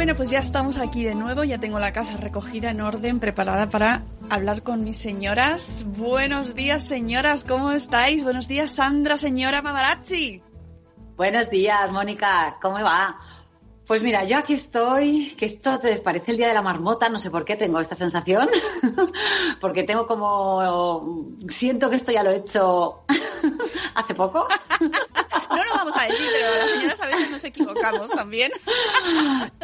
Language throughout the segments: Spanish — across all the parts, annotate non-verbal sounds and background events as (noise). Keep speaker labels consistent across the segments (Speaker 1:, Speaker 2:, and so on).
Speaker 1: Bueno, pues ya estamos aquí de nuevo, ya tengo la casa recogida en orden, preparada para hablar con mis señoras. Buenos días, señoras, ¿cómo estáis? Buenos días, Sandra, señora Mamarazzi.
Speaker 2: Buenos días, Mónica, ¿cómo va? Pues mira, yo aquí estoy, que esto te parece el día de la marmota, no sé por qué tengo esta sensación, (laughs) porque tengo como, siento que esto ya lo he hecho (laughs) hace poco. (laughs)
Speaker 1: No lo vamos a decir, pero las señoras a veces nos equivocamos también.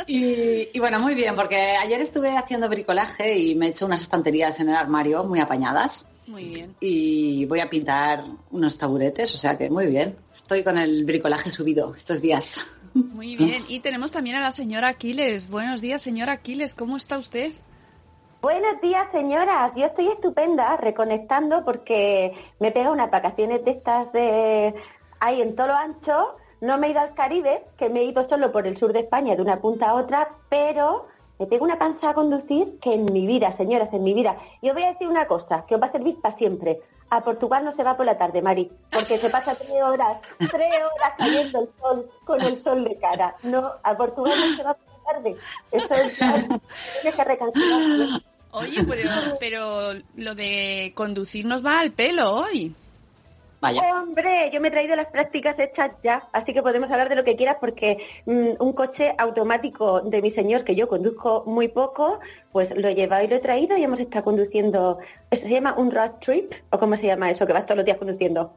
Speaker 2: Y, y bueno, muy bien, porque ayer estuve haciendo bricolaje y me he hecho unas estanterías en el armario muy apañadas
Speaker 1: Muy bien.
Speaker 2: y voy a pintar unos taburetes, o sea que muy bien. Estoy con el bricolaje subido estos días.
Speaker 1: Muy bien. Y tenemos también a la señora Aquiles. Buenos días, señora Aquiles, ¿cómo está usted?
Speaker 3: Buenos días, señoras. Yo estoy estupenda, reconectando porque me pega unas vacaciones de estas de ahí en todo lo ancho. No me he ido al Caribe, que me he ido solo por el sur de España, de una punta a otra, pero me pego una panza a conducir que en mi vida, señoras, en mi vida. Y os voy a decir una cosa que os va a servir para siempre. A Portugal no se va por la tarde, Mari, porque se pasa tres horas, tres horas cayendo el sol con el sol de cara. No, a Portugal no se va por la tarde. Eso es, tienes que recalcular.
Speaker 1: Oye, pero, pero lo de conducir nos va al pelo hoy.
Speaker 2: Vaya.
Speaker 3: Hombre, yo me he traído las prácticas hechas ya, así que podemos hablar de lo que quieras porque mm, un coche automático de mi señor, que yo conduzco muy poco, pues lo he llevado y lo he traído y hemos estado conduciendo, ¿eso se llama un road trip? ¿O cómo se llama eso, que vas todos los días conduciendo?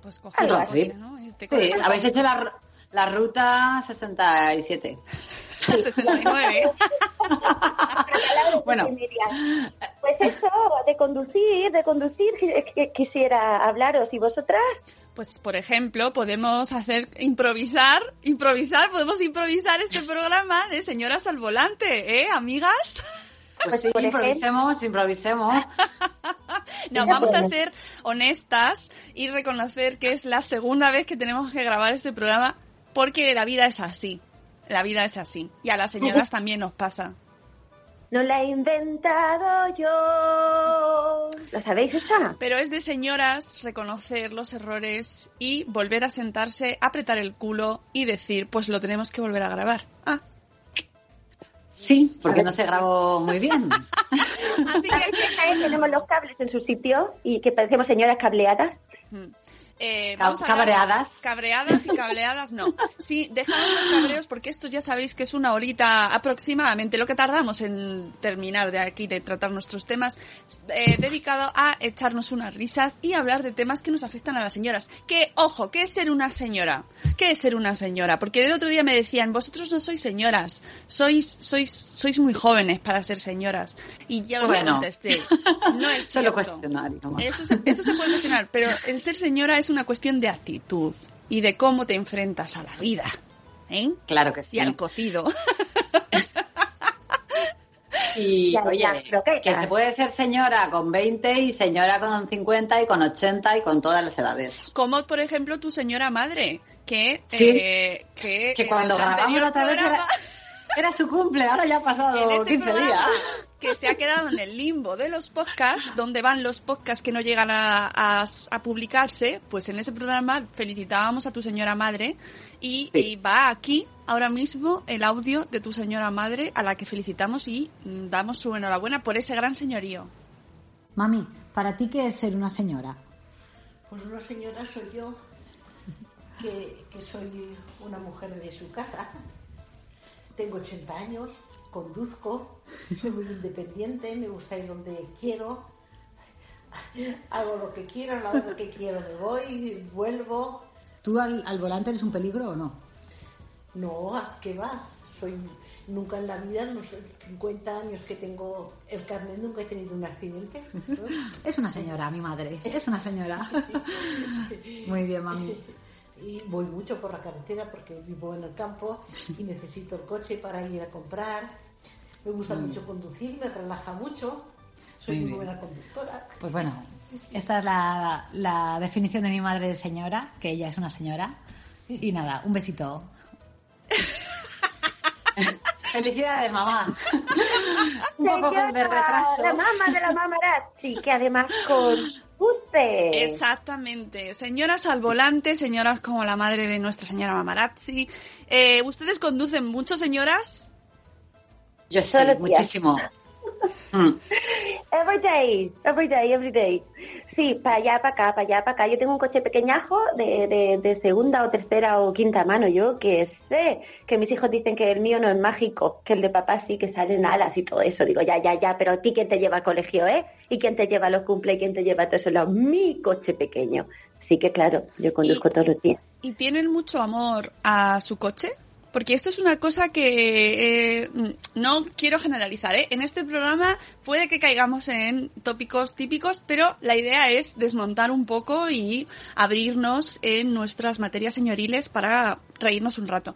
Speaker 1: Pues coger el coche, ¿no? Irte con
Speaker 2: Sí,
Speaker 1: el
Speaker 2: habéis hecho la, la ruta 67.
Speaker 1: 69. (laughs)
Speaker 2: Bueno.
Speaker 3: Pues eso, de conducir, de conducir, quisiera hablaros. ¿Y vosotras?
Speaker 1: Pues, por ejemplo, podemos hacer improvisar, improvisar, podemos improvisar este programa de señoras al volante, ¿eh, amigas?
Speaker 2: Pues sí,
Speaker 3: ejemplo.
Speaker 2: improvisemos, improvisemos. (laughs)
Speaker 1: No, vamos a ser honestas y reconocer que es la segunda vez que tenemos que grabar este programa porque la vida es así. La vida es así. Y a las señoras (laughs) también nos pasa.
Speaker 3: No la he inventado yo. ¿Lo sabéis esa?
Speaker 1: Pero es de señoras reconocer los errores y volver a sentarse, apretar el culo y decir, pues lo tenemos que volver a grabar. Ah,
Speaker 2: Sí, porque no se grabó muy bien. (laughs)
Speaker 1: así que aquí (laughs)
Speaker 3: tenemos los cables en su sitio y que parecemos señoras cableadas.
Speaker 1: Eh, vamos a hablar-
Speaker 2: cabreadas.
Speaker 1: Cabreadas y cableadas, no. Sí, dejamos los cabreos porque esto ya sabéis que es una horita aproximadamente lo que tardamos en terminar de aquí, de tratar nuestros temas, eh, dedicado a echarnos unas risas y hablar de temas que nos afectan a las señoras. Que, ojo, ¿qué es ser una señora? ¿Qué es ser una señora? Porque el otro día me decían, vosotros no sois señoras, sois, sois, sois muy jóvenes para ser señoras. Y yo
Speaker 2: Bueno.
Speaker 1: contesté, no es (laughs)
Speaker 2: Solo
Speaker 1: cierto.
Speaker 2: cuestionar. y no más.
Speaker 1: Eso se, eso se puede cuestionar, pero el ser señora es una cuestión de actitud y de cómo te enfrentas a la vida. ¿eh?
Speaker 2: Claro que sí.
Speaker 1: Y al cocido. (laughs)
Speaker 2: Y
Speaker 3: Ya,
Speaker 2: oye,
Speaker 3: ya, pero ¿qué
Speaker 2: que se puede ser señora con 20 y señora con 50 y con 80 y con todas las edades.
Speaker 1: Como, por ejemplo, tu señora madre, que...
Speaker 2: Sí.
Speaker 1: eh, que,
Speaker 2: cuando grabamos
Speaker 1: anterior
Speaker 2: otra vez era,
Speaker 1: programa-
Speaker 2: era su cumple, ahora ya ha
Speaker 1: en
Speaker 2: pasado
Speaker 1: ese
Speaker 2: 15
Speaker 1: programa
Speaker 2: días.
Speaker 1: que se ha quedado en el limbo de los podcasts, donde van los podcasts que no llegan a, a- a publicarse, pues en ese programa felicitábamos a tu señora madre y,
Speaker 2: Sí.
Speaker 1: y va aquí ahora mismo el audio de tu señora madre a la que felicitamos y damos su enhorabuena por ese gran señorío.
Speaker 4: Mami, ¿para ti qué es ser una señora?
Speaker 5: Pues una señora soy yo, que, que soy una mujer de su casa.
Speaker 6: Tengo 80 años, conduzco, soy muy independiente, me gusta ir donde quiero, hago lo que quiero, la hora que quiero me voy, vuelvo.
Speaker 4: ¿Tú al, al volante eres un peligro o no?
Speaker 6: No, ¿a qué va? Soy nunca en la vida, no sé, 50 años que tengo el carnet, nunca he tenido un accidente. (laughs)
Speaker 4: Es una señora, mi madre. Es una señora. (laughs) Muy bien, mami. (laughs)
Speaker 6: Y voy mucho por la carretera porque vivo en el campo y necesito el coche para ir a comprar. Me gusta mucho conducir, me relaja mucho. Soy
Speaker 4: Muy
Speaker 6: buena conductora.
Speaker 4: Pues bueno, esta es la, la definición de mi madre de señora, que ella es una señora. Y nada, un besito. (laughs)
Speaker 2: Felicidades, mamá. (laughs) Un poco de retraso.
Speaker 3: La mamá de la mamarazzi, que además
Speaker 1: Exactamente. Señoras al volante, señoras como la madre de nuestra señora Mamarazzi. Eh, ¿Ustedes conducen mucho, señoras?
Speaker 2: Yo
Speaker 3: días.
Speaker 2: muchísimo. (laughs)
Speaker 3: Every day, every day, every day. Sí, para allá, para acá, para allá, para acá. Yo tengo un coche pequeñajo de, de, de segunda o tercera o quinta mano. Yo que sé que mis hijos dicen que el mío no es mágico, que el de papá sí, que salen alas y todo eso. Digo, ya, ya, ya, pero a ti quién te lleva al colegio, ¿eh? ¿Y quién te lleva a los cumple y quién te lleva a todo eso? Mi coche pequeño. Sí que claro, yo conduzco todos los días.
Speaker 1: ¿Y tienen mucho amor a su coche? Porque esto es una cosa que eh, no quiero generalizar. ¿eh? En este programa puede que caigamos en tópicos típicos, pero la idea es desmontar un poco y abrirnos en nuestras materias señoriles para reírnos un rato.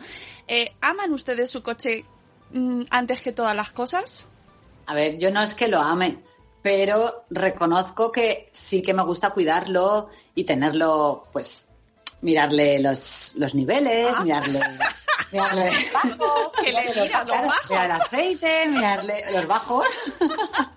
Speaker 1: Eh, ¿Aman ustedes su coche mm, antes que todas las cosas?
Speaker 2: A ver, yo no es que lo ame, pero reconozco que sí que me gusta cuidarlo y tenerlo, pues, mirarle los, los niveles,
Speaker 1: Ah.
Speaker 2: mirarle, (laughs) mirarle,
Speaker 1: Que le
Speaker 2: mirarle
Speaker 1: mira los bajos.
Speaker 2: mirar el aceite, mirarle los bajos. (laughs)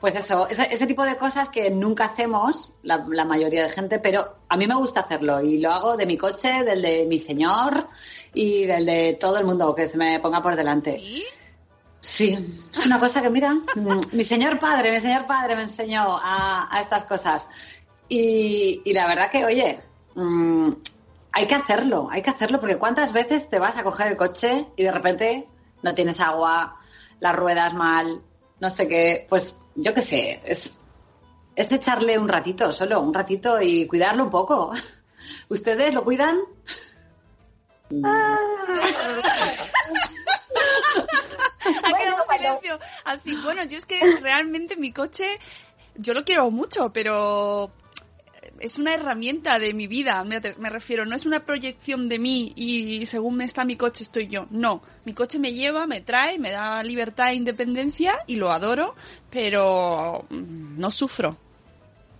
Speaker 2: Pues eso, ese, ese tipo de cosas que nunca hacemos la, la mayoría de gente, pero a mí me gusta hacerlo y lo hago de mi coche, del de mi señor y del de todo el mundo que se me ponga por delante.
Speaker 1: ¿Sí?
Speaker 2: Sí, es una cosa que, mira, (laughs) mi señor padre, mi señor padre me enseñó a, a estas cosas. Y, y la verdad que, oye, mm, hay que hacerlo, hay que hacerlo, porque ¿cuántas veces te vas a coger el coche y de repente no tienes agua, las ruedas mal, no sé qué? Pues yo qué sé, es, es echarle un ratito, solo un ratito y cuidarlo un poco. (laughs) ¿Ustedes lo cuidan? (laughs)
Speaker 1: Ha quedado silencio. Así, bueno, yo es que realmente mi coche, yo lo quiero mucho, pero es una herramienta de mi vida, me, me refiero, no es una proyección de mí y según me está mi coche estoy yo. No, mi coche me lleva, me trae, me da libertad e independencia y lo adoro, pero mm, no sufro.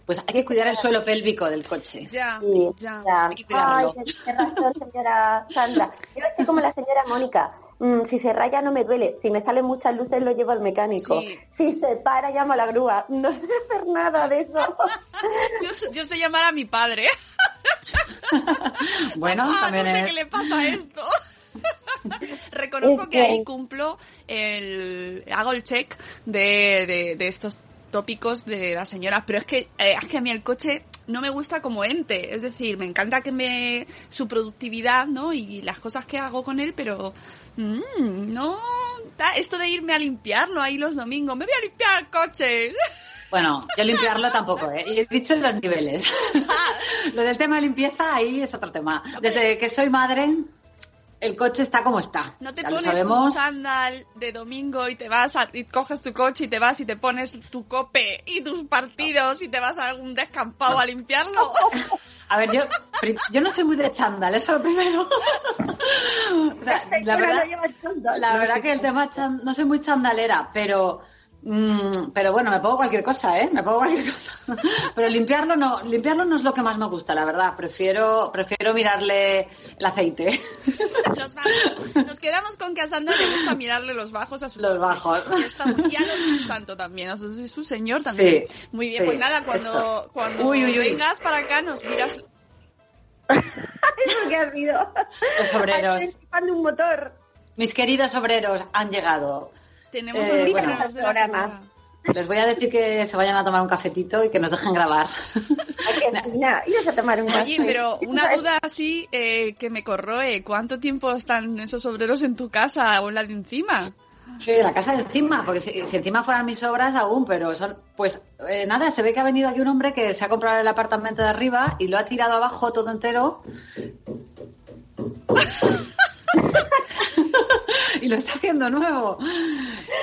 Speaker 2: Pues hay que cuidar el suelo pélvico del coche.
Speaker 1: Ya,
Speaker 3: Sí,
Speaker 1: ya.
Speaker 3: ya.
Speaker 2: hay que cuidarlo.
Speaker 3: Ay, qué razón, señora Sandra. Yo estoy como la señora Mónica. Mm, si se raya no me duele. Si me salen muchas luces lo llevo al mecánico.
Speaker 1: Sí.
Speaker 3: Si se para llamo a la grúa. No sé hacer nada de eso. (laughs)
Speaker 1: Yo, yo sé llamar a mi padre. (laughs)
Speaker 2: Bueno,
Speaker 1: Ah,
Speaker 2: también
Speaker 1: no sé
Speaker 2: es-
Speaker 1: qué le pasa a esto. (laughs) Reconozco
Speaker 3: Es
Speaker 1: que ahí cumplo el hago el check de, de, de estos tópicos de las señoras, pero es que eh, es que a mí el coche no me gusta como ente, es decir, me encanta que me su productividad, ¿no? Y las cosas que hago con él, pero mm, no esto de irme a limpiarlo ahí los domingos, me voy a limpiar el coche.
Speaker 2: Bueno, yo limpiarlo (laughs) tampoco, ¿eh? Y he dicho en los niveles. (laughs) Lo del tema de limpieza, ahí es otro tema. Desde que soy madre, el coche está como está.
Speaker 1: No te
Speaker 2: Ya
Speaker 1: pones tu chándal de domingo y te vas a, y coges tu coche y te vas y te pones tu cope y tus partidos y te vas a algún descampado a limpiarlo. (laughs)
Speaker 2: A ver, yo, yo no soy muy de chándal, eso es lo primero. (laughs) O sea, la verdad,
Speaker 3: chándal.
Speaker 2: la verdad que el tema chan- no soy muy chandalera, pero mm, pero bueno, me pongo cualquier cosa, ¿eh? Me pongo cualquier cosa. (laughs) Pero limpiarlo no, limpiarlo no es lo que más me gusta, la verdad. Prefiero prefiero mirarle el aceite. (laughs)
Speaker 1: Los bajos. Nos quedamos con que a Sandra le gusta mirarle los bajos a su
Speaker 2: Los
Speaker 1: coche.
Speaker 2: bajos.
Speaker 1: Y está muy- ya lo de su santo también, sea, de su señor también.
Speaker 2: Sí,
Speaker 1: muy bien,
Speaker 2: sí,
Speaker 1: pues nada, cuando,
Speaker 2: eso.
Speaker 1: cuando
Speaker 2: Uy, uy, uy.
Speaker 1: vengas para acá nos miras. (laughs)
Speaker 3: Eso que ha sido.
Speaker 2: Los obreros.
Speaker 3: Chupando un motor.
Speaker 2: Mis queridos obreros han llegado.
Speaker 1: Tenemos
Speaker 2: Eh,
Speaker 1: los
Speaker 2: bueno.
Speaker 1: de la.
Speaker 2: Les voy a decir que se vayan a tomar un cafetito y que nos dejen grabar.
Speaker 3: ¿A que (laughs) no? Iros a tomar un
Speaker 1: Oye,
Speaker 3: café.
Speaker 1: pero una duda así eh, que me corroe. ¿Cuánto tiempo están esos obreros en tu casa o en la de encima?
Speaker 2: Sí, la casa de encima, porque si, si encima fueran mis obras aún, pero son, pues eh, nada, se ve que ha venido aquí un hombre que se ha comprado el apartamento de arriba y lo ha tirado abajo todo entero. (laughs) (laughs) y lo está haciendo nuevo.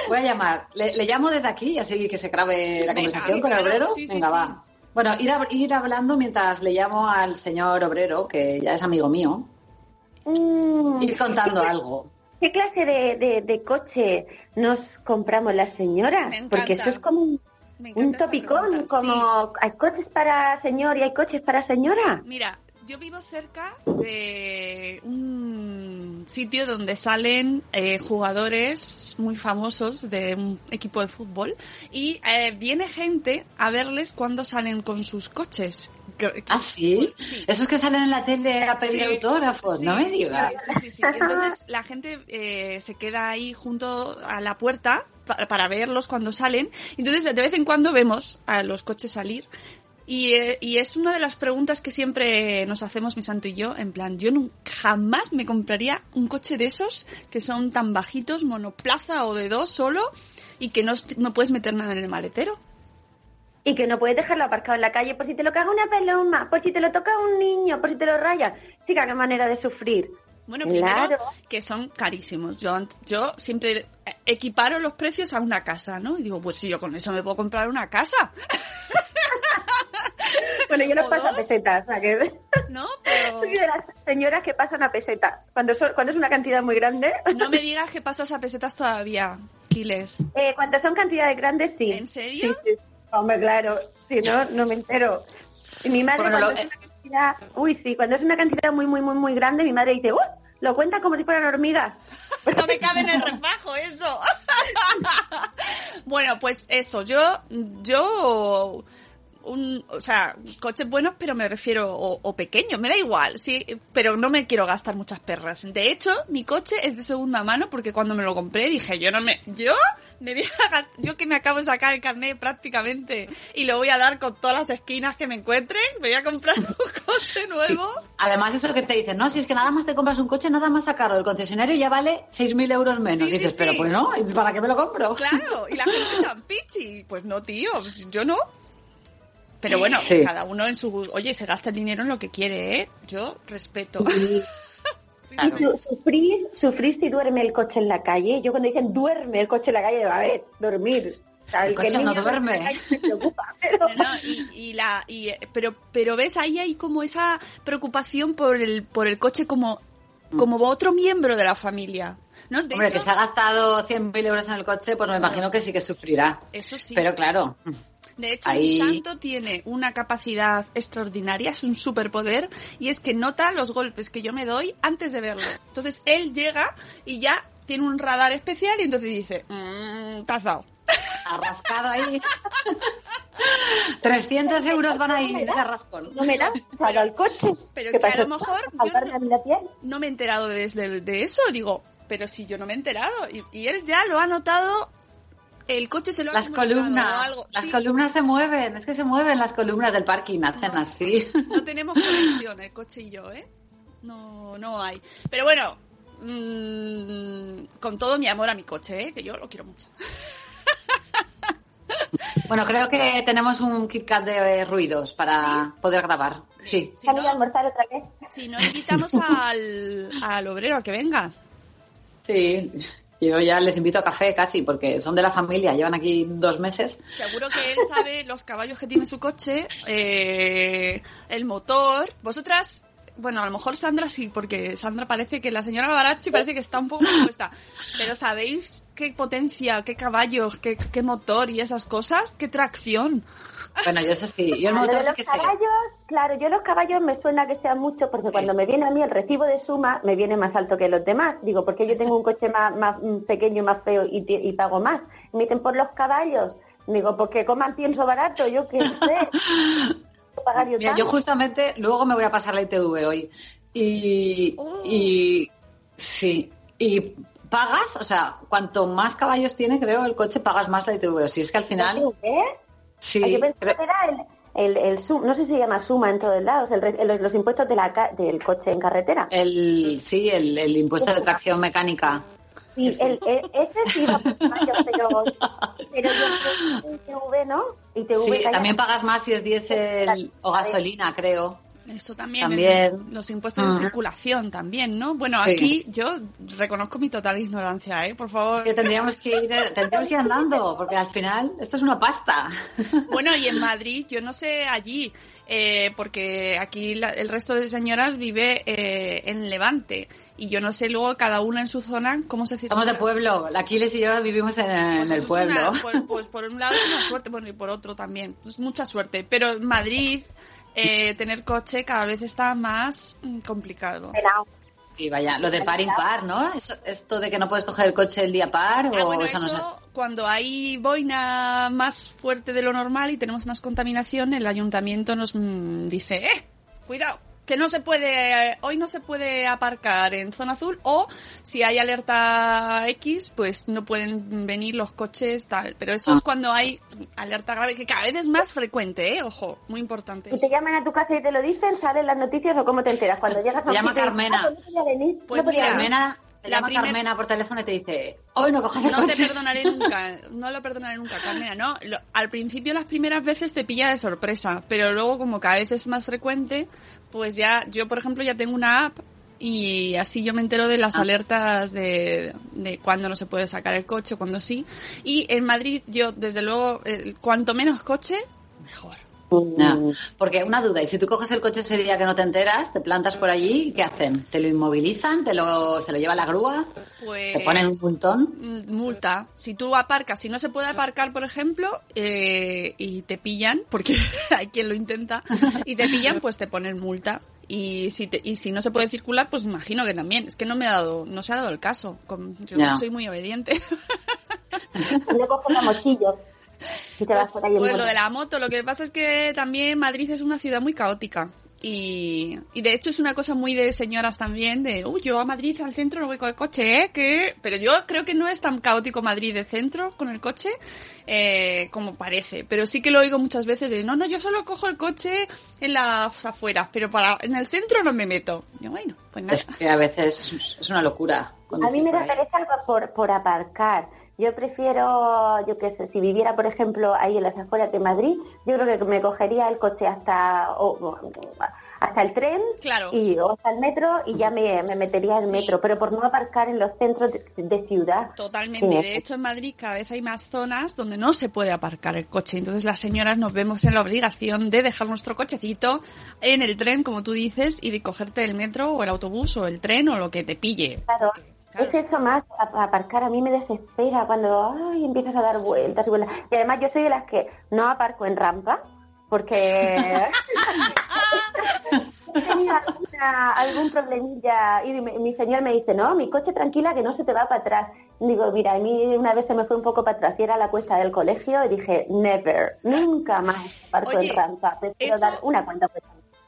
Speaker 2: Voy a llamar. Le, le llamo desde aquí, así que se grabe la
Speaker 1: Venga,
Speaker 2: conversación con el obrero.
Speaker 1: sí,
Speaker 2: Venga,
Speaker 1: sí.
Speaker 2: va. Bueno, ir, a- ir hablando mientras le llamo al señor obrero, que ya es amigo mío,
Speaker 3: Mm,
Speaker 2: ir contando algo.
Speaker 3: ¿Qué clase de, de- de coche nos compramos las señoras? Porque eso es como un, un topicón, como hay coches para señor y hay coches para señora.
Speaker 1: Mira, yo vivo cerca de un sitio donde salen eh, jugadores muy famosos de un equipo de fútbol y eh, viene gente a verles cuando salen con sus coches.
Speaker 2: ¿Ah, sí?
Speaker 1: Sí.
Speaker 2: Esos que salen en la tele a pedir
Speaker 1: Sí,
Speaker 2: autógrafos,
Speaker 1: sí,
Speaker 2: no me digas.
Speaker 1: Sí, sí. Entonces la gente eh, se queda ahí junto a la puerta pa- para verlos cuando salen. Entonces de vez en cuando vemos a los coches salir. Y, eh, y es una de las preguntas que siempre nos hacemos mi santo y yo, en plan, yo nun- jamás me compraría un coche de esos que son tan bajitos, monoplaza o de dos solo, y que no, no puedes meter nada en el maletero.
Speaker 3: Y que no puedes dejarlo aparcado en la calle por si te lo caga una peloma, por si te lo toca un niño, por si te lo raya. Chica, qué manera de sufrir.
Speaker 1: Bueno, primero
Speaker 3: Claro.
Speaker 1: que son carísimos. Yo, yo siempre equiparo los precios a una casa, ¿no? Y digo, pues si yo con eso me puedo comprar una casa, (laughs)
Speaker 3: Bueno, yo
Speaker 1: ¿O
Speaker 3: los paso a pesetas, o sea que (laughs)
Speaker 1: ¿no? Pero
Speaker 3: soy de las señoras que pasan a peseta. Cuando, son, cuando es una cantidad muy grande,
Speaker 1: no me digas que pasas a pesetas todavía, Quiles.
Speaker 3: eh, cuando son cantidades grandes, sí.
Speaker 1: ¿En serio?
Speaker 3: Sí, sí. Hombre, claro. Si no, no me entero. Y mi madre
Speaker 2: Bueno,
Speaker 3: cuando
Speaker 2: lo-
Speaker 3: es una cantidad... Uy, sí, cuando es una cantidad muy, muy, muy, muy grande, mi madre dice, ¡uh! Lo cuenta como si fueran hormigas. (laughs)
Speaker 1: No me cabe en el refajo eso. (laughs) bueno, pues eso, yo, yo, un, o sea, coches buenos, pero me refiero, o, o pequeños, me da igual, sí, pero no me quiero gastar muchas perras. De hecho, mi coche es de segunda mano porque cuando me lo compré dije, yo no me, yo me voy a gastar, yo que me acabo de sacar el carnet prácticamente y lo voy a dar con todas las esquinas que me encuentren, me voy a comprar un (laughs) coche nuevo.
Speaker 2: Además, eso que te dicen, no, si es que nada más te compras un coche, nada más sacarlo del concesionario ya vale 6.000 euros menos.
Speaker 1: Sí, sí,
Speaker 2: Dices,
Speaker 1: sí.
Speaker 2: pero pues no, ¿para qué me lo compro?
Speaker 1: Claro, y la gente (laughs) tan pichi. Pues no, tío, pues yo no. Pero bueno,
Speaker 2: Sí.
Speaker 1: cada uno en su... Oye, se gasta el dinero en lo que quiere, ¿eh? Yo respeto.
Speaker 3: Y (laughs) tú sufrís, sufrís si duerme el coche en la calle. Yo cuando dicen duerme el coche en la calle, digo, a ver, dormir. O sea,
Speaker 2: El coche no duerme.
Speaker 3: calle preocupa, (laughs) pero...
Speaker 1: No, no, y, y la y, pero pero ves ahí hay como esa preocupación por el por el coche como como otro miembro de la familia no de
Speaker 2: Hombre,
Speaker 1: hecho
Speaker 2: que se ha gastado 100.000 euros en el coche, pues me imagino que sí que sufrirá.
Speaker 1: eso sí
Speaker 2: Pero claro,
Speaker 1: De hecho,
Speaker 2: Ahí-
Speaker 1: mi santo tiene una capacidad extraordinaria, es un superpoder, y es que nota los golpes que yo me doy antes de verlo. Entonces, él llega y ya tiene un radar especial y entonces dice, mmm, te has dado".
Speaker 2: ha rascado ahí. (laughs) 300 euros van ahí, ese rascón.
Speaker 3: No me da para el coche.
Speaker 1: Pero
Speaker 3: ¿Qué
Speaker 1: que a lo mejor yo
Speaker 3: ¿Faltarme
Speaker 1: no-? No me he enterado desde de eso, digo, pero si yo no me he enterado. Y, y él ya lo ha notado, el coche se lo ha
Speaker 2: Las
Speaker 1: o
Speaker 2: columnas,
Speaker 1: algo.
Speaker 2: las
Speaker 1: Sí,
Speaker 2: columnas se mueven, es que se mueven las columnas del parking, hacen
Speaker 1: No.
Speaker 2: así.
Speaker 1: No tenemos conexión, el coche y yo, ¿eh? No, no hay. Pero bueno, mm, con todo mi amor a mi coche, ¿eh? Que yo lo quiero mucho. (laughs)
Speaker 2: Bueno, creo que tenemos un KitKat de eh, ruidos para poder grabar. Sí.
Speaker 1: Si
Speaker 3: ¿Salí a
Speaker 1: no,
Speaker 3: almorzar otra vez?
Speaker 1: si no invitamos al, al obrero a que venga.
Speaker 2: Sí, yo ya les invito a café casi, porque son de la familia, llevan aquí dos meses.
Speaker 1: Seguro que él sabe los caballos que tiene su coche, eh, el motor. Vosotras, bueno, a lo mejor Sandra sí, porque Sandra parece que la señora Barachi parece que está un poco puesta. Pero ¿sabéis qué potencia, qué caballos, qué, qué motor y esas cosas? ¿Qué tracción?
Speaker 2: Bueno, yo eso sí, yo el motor sí
Speaker 3: los
Speaker 2: que sé.
Speaker 3: caballos, claro, yo los caballos me suena que sean mucho porque cuando me viene a mí el recibo de suma me viene más alto que los demás. Digo, porque yo tengo un coche más, más mm, pequeño, más feo y, pago más. Y me dicen por los caballos. Digo, porque coman pienso barato, yo qué sé. (laughs) Pagar yo
Speaker 2: Mira,
Speaker 3: tanto.
Speaker 2: yo justamente luego me voy a pasar la ITV hoy. Y, y sí, y pagas, o sea, cuanto más caballos tiene, creo, el coche, pagas más la ITV. Si es que al final...
Speaker 3: ¿Eh?
Speaker 2: Sí,
Speaker 3: Hay que pensar
Speaker 2: creo-
Speaker 3: que era el, el, el sum- no sé si se llama suma en todos lados, el los impuestos de la, del coche en carretera.
Speaker 2: el, sí, el, el impuesto de tracción mecánica.
Speaker 3: Sí, el, el- ese sí va por mayo, pero, pero yo creo que ITV, ¿no? ITV
Speaker 2: Sí,
Speaker 3: calla-
Speaker 2: también pagas más si es diésel o gasolina, creo.
Speaker 1: Eso también,
Speaker 2: También.
Speaker 1: el- los impuestos de
Speaker 2: Ajá.
Speaker 1: circulación también, ¿no? Bueno,
Speaker 2: Sí.
Speaker 1: aquí yo reconozco mi total ignorancia, ¿eh? Por favor.
Speaker 2: Tendríamos que ir, tendríamos que ir andando, porque al final esto es una pasta. (laughs)
Speaker 1: Bueno, y en Madrid, yo no sé allí, eh, porque aquí la- el resto de señoras vive eh, en Levante. Y yo no sé luego cada una en su zona cómo se circula.
Speaker 2: Somos de pueblo, la Aquiles y yo vivimos en, en
Speaker 1: Pues
Speaker 2: el pueblo.
Speaker 1: una- pues, pues por un lado es una suerte, bueno, y por otro también. Es mucha suerte. Pero en Madrid, eh, tener coche cada vez está más mm, complicado.
Speaker 2: Y vaya, lo de par impar, ¿no? Eso, esto de que no puedes coger el coche el día par
Speaker 1: Ah,
Speaker 2: o
Speaker 1: bueno,
Speaker 2: eso
Speaker 1: eso,
Speaker 2: no sé.
Speaker 1: cuando hay boina más fuerte de lo normal y tenemos más contaminación, el ayuntamiento nos mm, dice, ¡eh! Cuidado, que no se puede, eh, hoy no se puede aparcar en zona azul o si hay alerta X, pues no pueden venir los coches tal. Pero eso
Speaker 2: Ah.
Speaker 1: es cuando hay alerta grave, que cada vez es más frecuente, ¿eh? Ojo, muy importante.
Speaker 3: ¿Y te llaman a tu casa y te lo dicen? ¿Salen las noticias o cómo te enteras? Cuando llegas a
Speaker 2: llama Carmena.
Speaker 3: "Ah, pues
Speaker 1: mira,
Speaker 3: venir".
Speaker 2: Carmena, te
Speaker 1: la
Speaker 2: llama
Speaker 1: primer-
Speaker 2: Carmena por teléfono y te dice, hoy no cojas el
Speaker 1: No te perdonaré (laughs) nunca, no lo perdonaré nunca, Carmena, no. Lo- al principio, las primeras veces te pilla de sorpresa, pero luego, como cada vez es más frecuente, pues ya, yo por ejemplo ya tengo una app y así yo me entero de las
Speaker 2: Ah.
Speaker 1: alertas de, de cuándo no se puede sacar el coche, cuándo sí. Y en Madrid, yo, desde luego, eh, cuanto menos coche, mejor.
Speaker 2: Ya, Porque una duda, y si tú coges el coche ese día que no te enteras, te plantas por allí, ¿qué hacen? ¿Te lo inmovilizan? ¿Te lo, ¿Se lo lleva la grúa?
Speaker 1: Pues
Speaker 2: ¿Te ponen un montón?
Speaker 1: mm, multa. Si tú aparcas, si no se puede aparcar, por ejemplo, eh, y te pillan, porque (laughs) hay quien lo intenta, y te pillan, pues te ponen multa. Y si te- y si no se puede circular, pues imagino que también. Es que no me ha dado, no se ha dado el caso. Yo
Speaker 2: Ya.
Speaker 1: soy muy obediente. (laughs)
Speaker 3: No coges la mochillo y te vas
Speaker 1: Pues,
Speaker 3: por ahí
Speaker 1: pues lo de la moto, lo que pasa es que también Madrid es una ciudad muy caótica. Y, y de hecho es una cosa muy de señoras también, de, uy, yo a Madrid al centro no voy con el coche, ¿eh? Que... Pero yo creo que no es tan caótico Madrid de centro con el coche eh, como parece. Pero sí que lo oigo muchas veces de, no, no, yo solo cojo el coche en las afueras, pero para en el centro no me meto. Yo, bueno, pues nada.
Speaker 2: Es que a veces es- es una locura.
Speaker 3: A mí me da pereza por, por aparcar. Yo prefiero, yo qué sé, si viviera, por ejemplo, ahí en las afueras de Madrid, yo creo que me cogería el coche hasta o- o- hasta el tren
Speaker 1: Claro.
Speaker 3: y, o hasta el metro y ya me, me metería en
Speaker 1: Sí.
Speaker 3: metro, pero por no aparcar en los centros de, de ciudad.
Speaker 1: Totalmente. De hecho, en Madrid cada vez hay más zonas donde no se puede aparcar el coche. Entonces las señoras nos vemos en la obligación de dejar nuestro cochecito en el tren, como tú dices, y de cogerte el metro o el autobús o el tren o lo que te pille.
Speaker 3: Claro.
Speaker 1: Claro.
Speaker 3: Es eso más, aparcar a mí me desespera cuando ay, empiezas a dar vueltas y vueltas. Y además yo soy de las que no aparco en rampa porque he (laughs) tenido alguna- algún problemilla y mi, mi señor me dice, no, mi coche tranquila que no se te va para atrás. Digo, mira, a mí una vez se me fue un poco para atrás y era la cuesta del colegio y dije, never, nunca más aparco
Speaker 1: Oye,
Speaker 3: en rampa. Prefiero
Speaker 1: eso-
Speaker 3: dar una cuenta por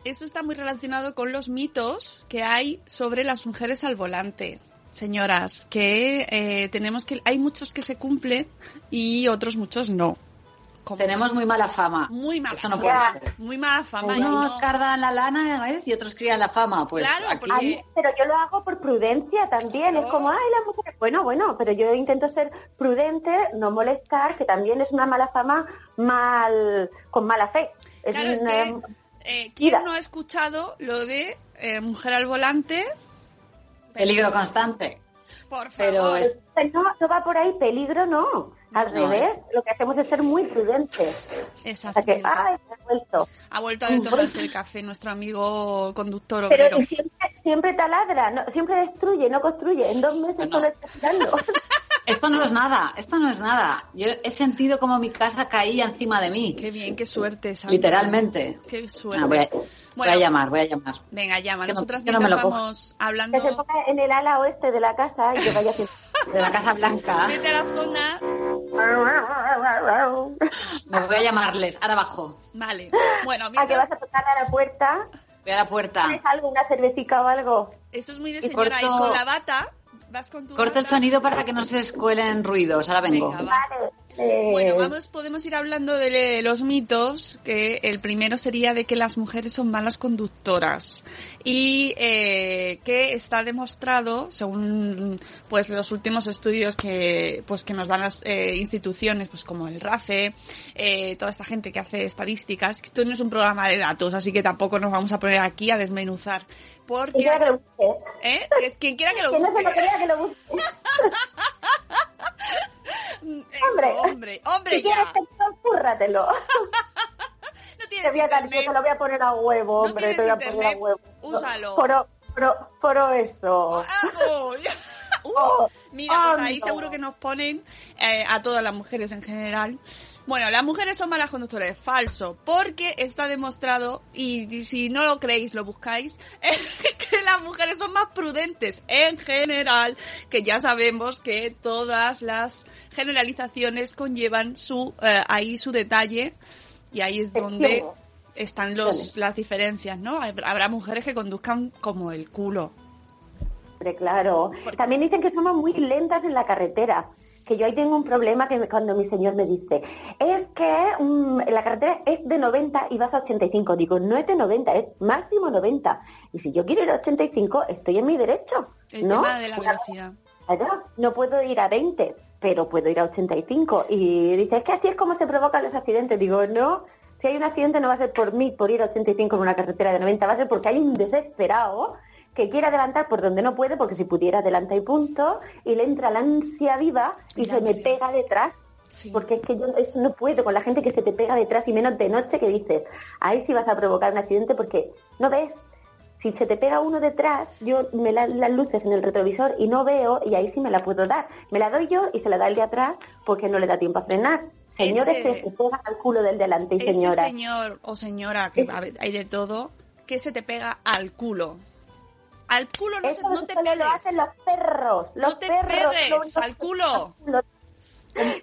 Speaker 1: Eso está muy relacionado con los mitos que hay sobre las mujeres al volante. Señoras, que eh, tenemos que... Hay muchos que se cumplen y otros muchos no. Como-
Speaker 2: Tenemos muy mala fama.
Speaker 1: muy mala
Speaker 2: Eso no
Speaker 1: fama.
Speaker 2: puede ser.
Speaker 1: Muy mala fama.
Speaker 2: Unos
Speaker 1: no-
Speaker 2: cardan la lana ¿ves? y otros crían la fama. Pues
Speaker 1: Claro,
Speaker 2: aquí
Speaker 1: porque-
Speaker 3: mí, pero yo lo hago por prudencia también. Es como, ay, las mujeres. Bueno, bueno, pero yo intento ser prudente, no molestar, que también es una mala fama mal, con mala fe. Es
Speaker 1: Claro, es
Speaker 3: una-
Speaker 1: que eh, ¿quién
Speaker 3: Mira.
Speaker 1: no ha escuchado lo de eh, mujer al volante?
Speaker 2: Peligro constante.
Speaker 1: Por favor.
Speaker 2: Pero es-
Speaker 3: no, no va por ahí, peligro no. Al
Speaker 2: No,
Speaker 3: revés, lo que hacemos es ser muy prudentes. O sea que,
Speaker 1: Exactamente.
Speaker 3: ay, me he vuelto.
Speaker 1: Ha vuelto a tomarse el café nuestro amigo conductor
Speaker 3: Pero
Speaker 1: obrero.
Speaker 3: siempre, siempre taladra, no- siempre destruye, no construye. En dos meses solo está tirando. (laughs)
Speaker 2: Esto no es nada, esto no es nada. Yo he sentido como mi casa caía encima de mí.
Speaker 1: Qué bien, qué suerte. Sandra.
Speaker 2: Literalmente.
Speaker 1: Qué suerte.
Speaker 2: Ah, voy, a, voy
Speaker 1: Bueno.
Speaker 2: a llamar, voy a llamar.
Speaker 1: Venga, llama.
Speaker 2: No-
Speaker 1: Nosotras
Speaker 2: no
Speaker 1: mientras
Speaker 2: coja.
Speaker 1: vamos
Speaker 3: Que se
Speaker 1: hablando...
Speaker 3: ponga en el ala oeste de la casa y que vaya haciendo... (laughs)
Speaker 2: De la Casa Blanca.
Speaker 1: Vete a la zona...
Speaker 2: Me voy a llamarles. Ahora abajo.
Speaker 1: Vale. Bueno,
Speaker 3: ¿A que
Speaker 1: mientras...
Speaker 3: vas a tocar a la puerta?
Speaker 2: Voy a la puerta.
Speaker 3: ¿Tienes algo, una cervecita o algo?
Speaker 1: Eso es muy de
Speaker 2: Y
Speaker 1: señora. Ir
Speaker 2: todo-
Speaker 1: con la bata vas con tu
Speaker 2: Corto el sonido para que no se escuelen ruidos. Ahora vengo.
Speaker 1: Venga, va.
Speaker 3: Vale. Eh,
Speaker 1: Bueno, vamos, podemos ir hablando de los mitos, que el primero sería de que las mujeres son malas conductoras y eh, que está demostrado, según pues los últimos estudios que pues que nos dan las eh, instituciones, pues como el RACE, eh, toda esta gente que hace estadísticas, que esto no es un programa de datos, así que tampoco nos vamos a poner aquí a desmenuzar,
Speaker 3: Quien
Speaker 1: porque
Speaker 3: quiera que lo busque.
Speaker 1: ¿eh? Quien quiera que lo
Speaker 3: Que no se
Speaker 1: busque.
Speaker 3: lo crea que lo busque. (laughs) (laughs) Hombre.
Speaker 1: hombre, hombre,
Speaker 3: Si quieres
Speaker 1: ya.
Speaker 3: texto, cúrratelo. (laughs)
Speaker 1: No
Speaker 3: Te
Speaker 1: tienes
Speaker 3: voy a dar, yo te lo voy a poner a huevo,
Speaker 1: No
Speaker 3: hombre,
Speaker 1: tienes
Speaker 3: te voy a poner a huevo.
Speaker 1: úsalo.
Speaker 3: Foro, foro, foro eso.
Speaker 1: Ah, oh, ya. (laughs) Uh,
Speaker 3: Oh,
Speaker 1: mira, pues ahí seguro que nos ponen eh, a todas las mujeres en general. Bueno, las mujeres son malas conductoras, falso, porque está demostrado, y si no lo creéis, lo buscáis, (laughs) que las mujeres son más prudentes en general, que ya sabemos que todas las generalizaciones conllevan su eh, ahí su detalle, y ahí es donde
Speaker 3: Efectivo.
Speaker 1: están los, las diferencias, ¿no? Habrá mujeres que conduzcan como el culo.
Speaker 3: Claro. También dicen que somos muy lentas en la carretera. Que yo ahí tengo un problema que cuando mi señor me dice, es que mm, la carretera es de 90 y vas a 85. Digo, no es de 90, es máximo 90. Y si yo quiero ir a 85, estoy en mi derecho.
Speaker 1: El
Speaker 3: ¿no?
Speaker 1: tema de la velocidad.
Speaker 3: No puedo ir a 20, pero puedo ir a 85. Y dice, es que así es como se provocan los accidentes. Digo, no, si hay un accidente no va a ser por mí, por ir a 85 en una carretera de 90, va a ser porque hay un desesperado que quiere adelantar por donde no puede, porque si pudiera adelanta y punto, y le entra la ansia viva y, se me pega detrás.
Speaker 1: Sí.
Speaker 3: Porque es que yo eso no puedo con la gente que se te pega detrás y menos de noche que dices, ahí sí vas a provocar un accidente porque no ves. Si se te pega uno detrás, yo me la las luces en el retrovisor y no veo y ahí sí me la puedo dar. Me la doy yo y se la da el de atrás porque no le da tiempo a frenar. Señores
Speaker 1: Ese-
Speaker 3: que se pegan al culo del delante y
Speaker 1: Ese
Speaker 3: señoras.
Speaker 1: señor o señora, que hay de todo, que se te pega al culo. Al culo no, te-
Speaker 3: Eso
Speaker 1: no te
Speaker 3: solo
Speaker 1: pegues.
Speaker 3: lo hacen los perros. Los
Speaker 1: No te
Speaker 3: perros
Speaker 1: al culo.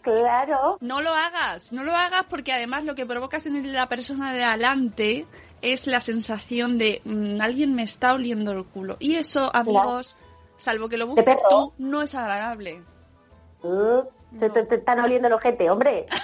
Speaker 3: Claro.
Speaker 1: No lo hagas, no lo hagas porque además lo que provocas en la persona de adelante es la sensación de mm, alguien me está oliendo el culo. Y eso, amigos, salvo que lo busques tú, no es agradable.
Speaker 3: Uh, te, te están oliendo el ojete, hombre. (laughs)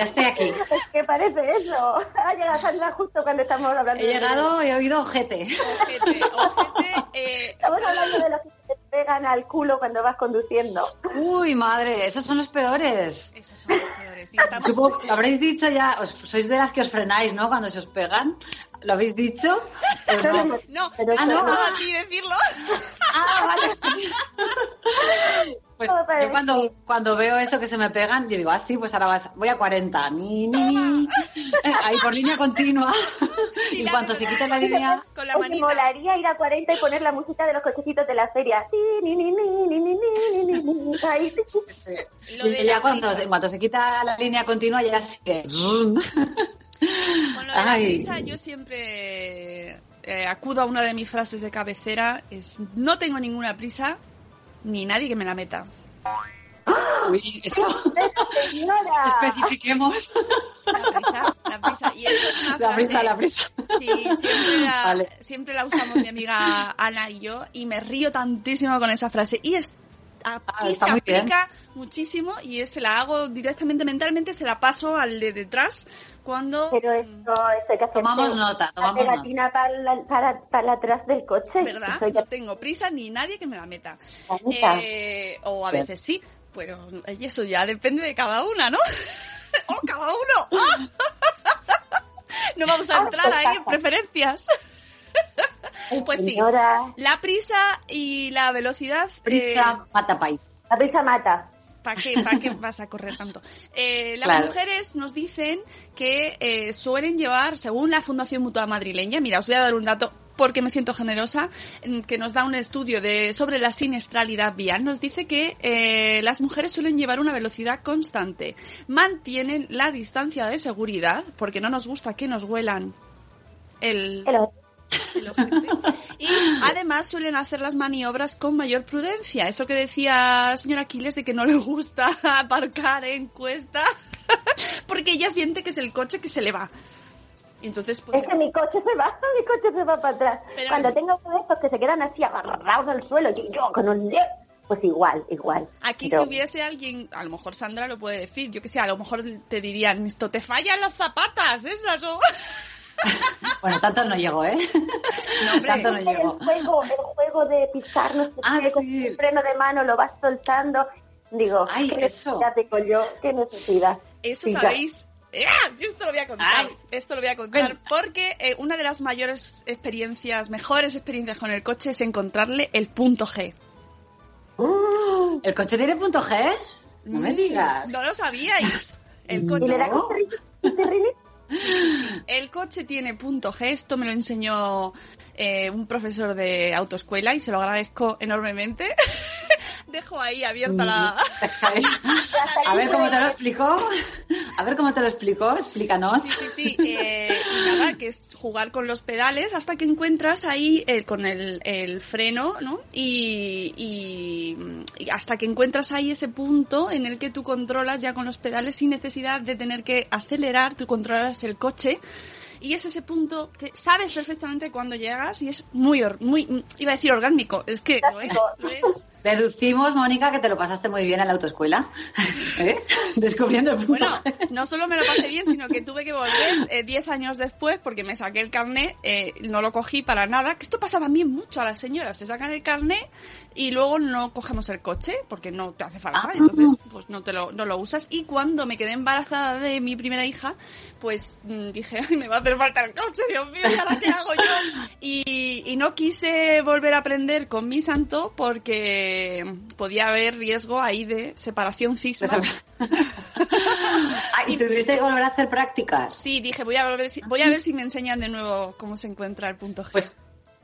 Speaker 2: Ya estoy aquí. (laughs)
Speaker 3: ¿Qué parece eso? Ha llegado Sandra justo cuando estamos hablando
Speaker 2: He
Speaker 3: de-
Speaker 2: llegado y he oído ojete.
Speaker 1: Ojete, ojete, eh,
Speaker 3: Estamos hablando de los que te pegan al culo cuando vas conduciendo.
Speaker 2: Uy, madre, esos son los peores.
Speaker 1: esos son los peores. Y estamos-
Speaker 2: Supongo que lo habréis dicho ya, os- sois de las que os frenáis, ¿no? Cuando se os pegan. ¿Lo habéis dicho? Pues no.
Speaker 1: No,
Speaker 3: Pero
Speaker 1: me ha
Speaker 3: eso no.
Speaker 1: tocado a ti decirlo.
Speaker 2: Ah, vale. (laughs) Pues yo cuando, cuando veo eso que se me pegan, yo digo, ah, sí, pues ahora vas, voy a 40. Ni, ni. (laughs) Ahí por línea continua. (laughs) Y, y
Speaker 1: cuando
Speaker 2: se quita la línea...
Speaker 1: Con la. Me
Speaker 3: molaría ir a 40 y poner la música de los cochecitos de la feria. Ni, ni, ni, Ahí.
Speaker 1: Sí.
Speaker 2: Y ya cuando, cuando, se quita la línea continua, ya sigue.
Speaker 1: Con lo de la risa, yo siempre... Eh, acudo a una de mis frases de cabecera, es no tengo ninguna prisa, ni nadie que me la meta.
Speaker 2: Uy, eso. (laughs)
Speaker 3: Señora.
Speaker 2: Especifiquemos.
Speaker 1: La prisa, la prisa. Y esto es una
Speaker 2: La
Speaker 1: frase-
Speaker 2: prisa, la prisa.
Speaker 1: Sí, siempre la,
Speaker 2: Vale.
Speaker 1: siempre la usamos mi amiga Ana y yo, y me río tantísimo con esa frase. Y es, aquí
Speaker 2: Ah,
Speaker 1: se
Speaker 2: muy bien.
Speaker 1: aplica muchísimo y es- se la hago directamente mentalmente, se la paso al de detrás cuando...
Speaker 3: Pero eso, eso hay que hacer.
Speaker 2: Tomamos nota, tomamos
Speaker 3: La pegatina para, la- para, para atrás del coche.
Speaker 1: ¿Verdad?
Speaker 3: Eso ya-
Speaker 1: No tengo prisa ni nadie que me la meta.
Speaker 3: La.
Speaker 1: Eh, o a veces sí, pero eso ya depende de cada una, ¿no? (laughs) ¡Oh, cada uno! (laughs) ¡Ah! No vamos a
Speaker 3: Ah,
Speaker 1: entrar ahí en preferencias. (laughs) Pues sí, la prisa y la velocidad...
Speaker 2: Prisa, mata país.
Speaker 3: la prisa mata.
Speaker 1: ¿Para qué, ¿Para qué vas a correr tanto? Eh, las
Speaker 2: Claro.
Speaker 1: mujeres nos dicen que eh, suelen llevar, según la Fundación Mutua Madrileña, mira, os voy a dar un dato porque me siento generosa, en que nos da un estudio de sobre la siniestralidad vial, nos dice que eh, las mujeres suelen llevar una velocidad constante, mantienen la distancia de seguridad, porque no nos gusta que nos huelan el,
Speaker 3: El otro.
Speaker 1: El ojete. Y además suelen hacer las maniobras con mayor prudencia. Eso que decía señora Aquiles de que no le gusta (laughs) aparcar en cuesta. (laughs) Porque ella siente que es el coche que se le va. Entonces, pues,
Speaker 3: Es que mi coche se va, (laughs) mi coche se va para atrás. Cuando tengo uno de estos que se quedan así agarrados al suelo, y yo con un pues igual, igual.
Speaker 1: Aquí
Speaker 3: Pero-
Speaker 1: si hubiese alguien, a lo mejor Sandra lo puede decir, yo que sé, a lo mejor te dirían, esto te fallan los zapatas, esas o...
Speaker 2: Bueno, tanto no llego, ¿eh? tanto no
Speaker 3: el
Speaker 2: llego.
Speaker 3: juego, el juego de pisar, no sé
Speaker 2: Ah,
Speaker 3: qué, con
Speaker 2: sí.
Speaker 3: el freno de mano lo vas soltando. Digo,
Speaker 2: Ay,
Speaker 3: qué
Speaker 2: eso.
Speaker 3: necesidad tengo yo, qué necesidad.
Speaker 1: Eso
Speaker 3: Sí,
Speaker 1: sabéis. ¡Ah! Esto lo voy a contar.
Speaker 2: Ay.
Speaker 1: Esto lo voy a contar porque eh, una de las mayores experiencias, mejores experiencias con el coche es encontrarle el punto G.
Speaker 2: ¿El coche tiene punto G? No me digas.
Speaker 1: Mm, No lo sabíais. El (laughs)
Speaker 3: Y
Speaker 1: coche,
Speaker 3: le da un
Speaker 1: el coche tiene punto G. Esto me lo enseñó eh, un profesor de autoescuela y se lo agradezco enormemente. (laughs) Dejo ahí abierta la.
Speaker 2: A ver cómo te lo explicó. A ver cómo te lo explicó. Explícanos.
Speaker 1: Sí, sí, sí. eh, y nada, que es jugar con los pedales hasta que encuentras ahí el, con el, el freno, ¿no? Y, y- y hasta que encuentras ahí ese punto en el que tú controlas ya con los pedales sin necesidad de tener que acelerar, tú controlas el coche. Y es ese punto que sabes perfectamente cuándo llegas y es muy, muy, iba a decir orgánico, es que lo es, lo es.
Speaker 2: Deducimos, Mónica, que te lo pasaste muy bien en la autoescuela. (laughs) ¿Eh? Descubriendo el punto
Speaker 1: Bueno, no solo me lo pasé bien, sino que tuve que volver eh, 10 años después porque me saqué el carnet, eh, no lo cogí para nada, que esto pasa también mucho a las señoras, se sacan el carnet y luego no cogemos el coche porque no te hace falta,
Speaker 2: Ah.
Speaker 1: entonces pues no te lo, no lo usas. Y cuando me quedé embarazada de mi primera hija, pues mm, dije, "Ay, me va a hacer falta el coche, Dios mío, ¿y ahora qué hago yo? Y, y no quise volver a aprender con mi santo porque podía haber riesgo ahí de separación cisma. (laughs)
Speaker 2: Ah, ¿Y tuviste que volver a hacer prácticas?
Speaker 1: Sí, dije, voy a, volver, voy a ver si me enseñan de nuevo cómo se encuentra el punto G.
Speaker 2: Pues,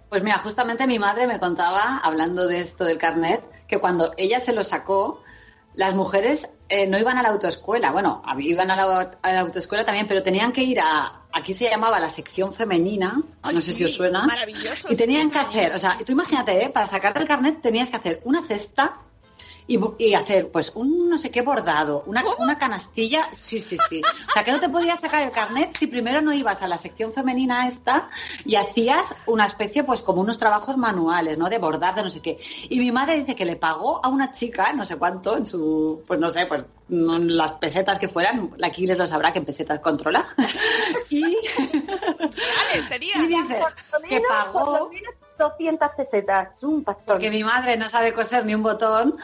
Speaker 2: pues mira, justamente mi madre me contaba, hablando de esto del carnet, que cuando ella se lo sacó, las mujeres eh, no iban a la autoescuela. Bueno, iban a la, a la autoescuela también, pero tenían que ir a, aquí se llamaba la sección femenina,
Speaker 1: Ay,
Speaker 2: no sé
Speaker 1: sí,
Speaker 2: si os suena.
Speaker 1: maravilloso,
Speaker 2: Y tenían que hacer, o sea, tú imagínate, ¿eh? para sacarte el carnet tenías que hacer una cesta y, hacer pues un no sé qué bordado, una, una canastilla, sí, sí, sí. O sea, que no te podías sacar el carnet si primero no ibas a la sección femenina esta y hacías una especie pues como unos trabajos manuales, ¿no? De bordar, de no sé qué. Y mi madre dice que le pagó a una chica, no sé cuánto, en su, pues no sé, pues las pesetas que fueran, la Aquiles lo sabrá que en pesetas controla. (laughs) y,
Speaker 1: Vale, sería.
Speaker 2: y dice que pagó
Speaker 3: menos 200 pesetas, un pastón.
Speaker 2: porque mi madre no sabe coser ni un botón,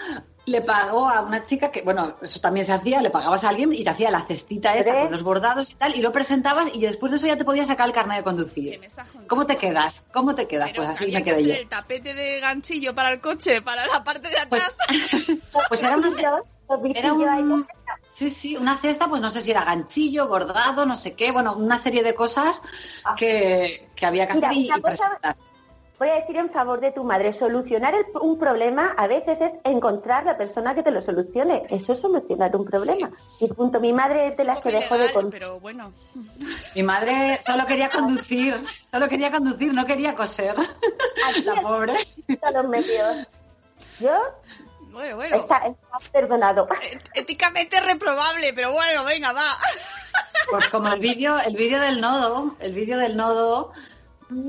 Speaker 2: le pagó a una chica que, bueno, eso también se hacía, le pagabas a alguien y te hacía la cestita esta
Speaker 3: ¿Tres?
Speaker 2: con los bordados y tal, y lo presentabas y después de eso ya te podías sacar el carnet de
Speaker 1: ¿Qué
Speaker 2: conducir. ¿Cómo te quedas? ¿Cómo te quedas?
Speaker 1: Pero
Speaker 2: Pues así me
Speaker 1: que
Speaker 2: quedé yo.
Speaker 1: el tapete de ganchillo para el coche, para la parte de
Speaker 2: Pues,
Speaker 1: atrás. (laughs)
Speaker 2: pues era una, era un, sí, sí, una cesta, pues no sé si era ganchillo, bordado, no sé qué, bueno, una serie de cosas que, que había que
Speaker 3: Mira,
Speaker 2: hacer y,
Speaker 3: cosa-
Speaker 2: presentar.
Speaker 3: Voy a decir en favor de tu madre, solucionar el- un problema a veces es encontrar la persona que te lo solucione. Eso es solucionar un problema. Y punto, mi madre es de las que dejó de
Speaker 1: ilegal,
Speaker 3: con...
Speaker 1: pero bueno.
Speaker 2: Mi madre solo quería conducir, solo quería conducir, no quería coser.
Speaker 3: Aquí
Speaker 2: La pobre.
Speaker 3: están los medios. Yo,
Speaker 1: Bueno, bueno.
Speaker 3: está, está perdonado.
Speaker 1: Éticamente reprobable, pero bueno, venga, va.
Speaker 2: Pues como el vídeo, el vídeo del nodo, el vídeo del nodo,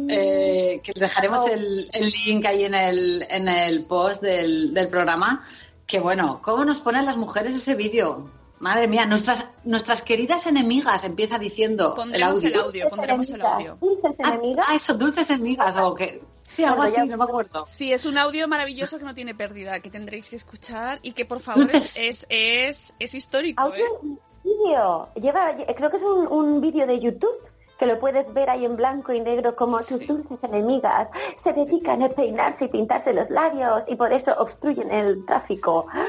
Speaker 2: eh, que dejaremos el, el link ahí en el, en el post del, del programa, que bueno, ¿cómo nos ponen las mujeres ese vídeo? Madre mía, nuestras, nuestras queridas enemigas, empieza diciendo
Speaker 1: Pondremos el
Speaker 2: audio.
Speaker 1: audio, pondremos el audio.
Speaker 3: Dulces
Speaker 2: Ah,
Speaker 3: enemigas.
Speaker 2: ah, eso, dulces enemigas, o que... Sí, algo así,
Speaker 3: ya-
Speaker 2: no me acuerdo.
Speaker 1: Sí, es un audio maravilloso que no tiene pérdida, que tendréis que escuchar y que por favor es, es, es, es histórico.
Speaker 3: Audio
Speaker 1: ¿eh?
Speaker 3: vídeo. Lleva, creo que es un, un vídeo de YouTube que lo puedes ver ahí en blanco y negro como tus
Speaker 1: Sí.
Speaker 3: dulces enemigas se dedican a peinarse y pintarse los labios y por eso obstruyen el tráfico. ¡Ah!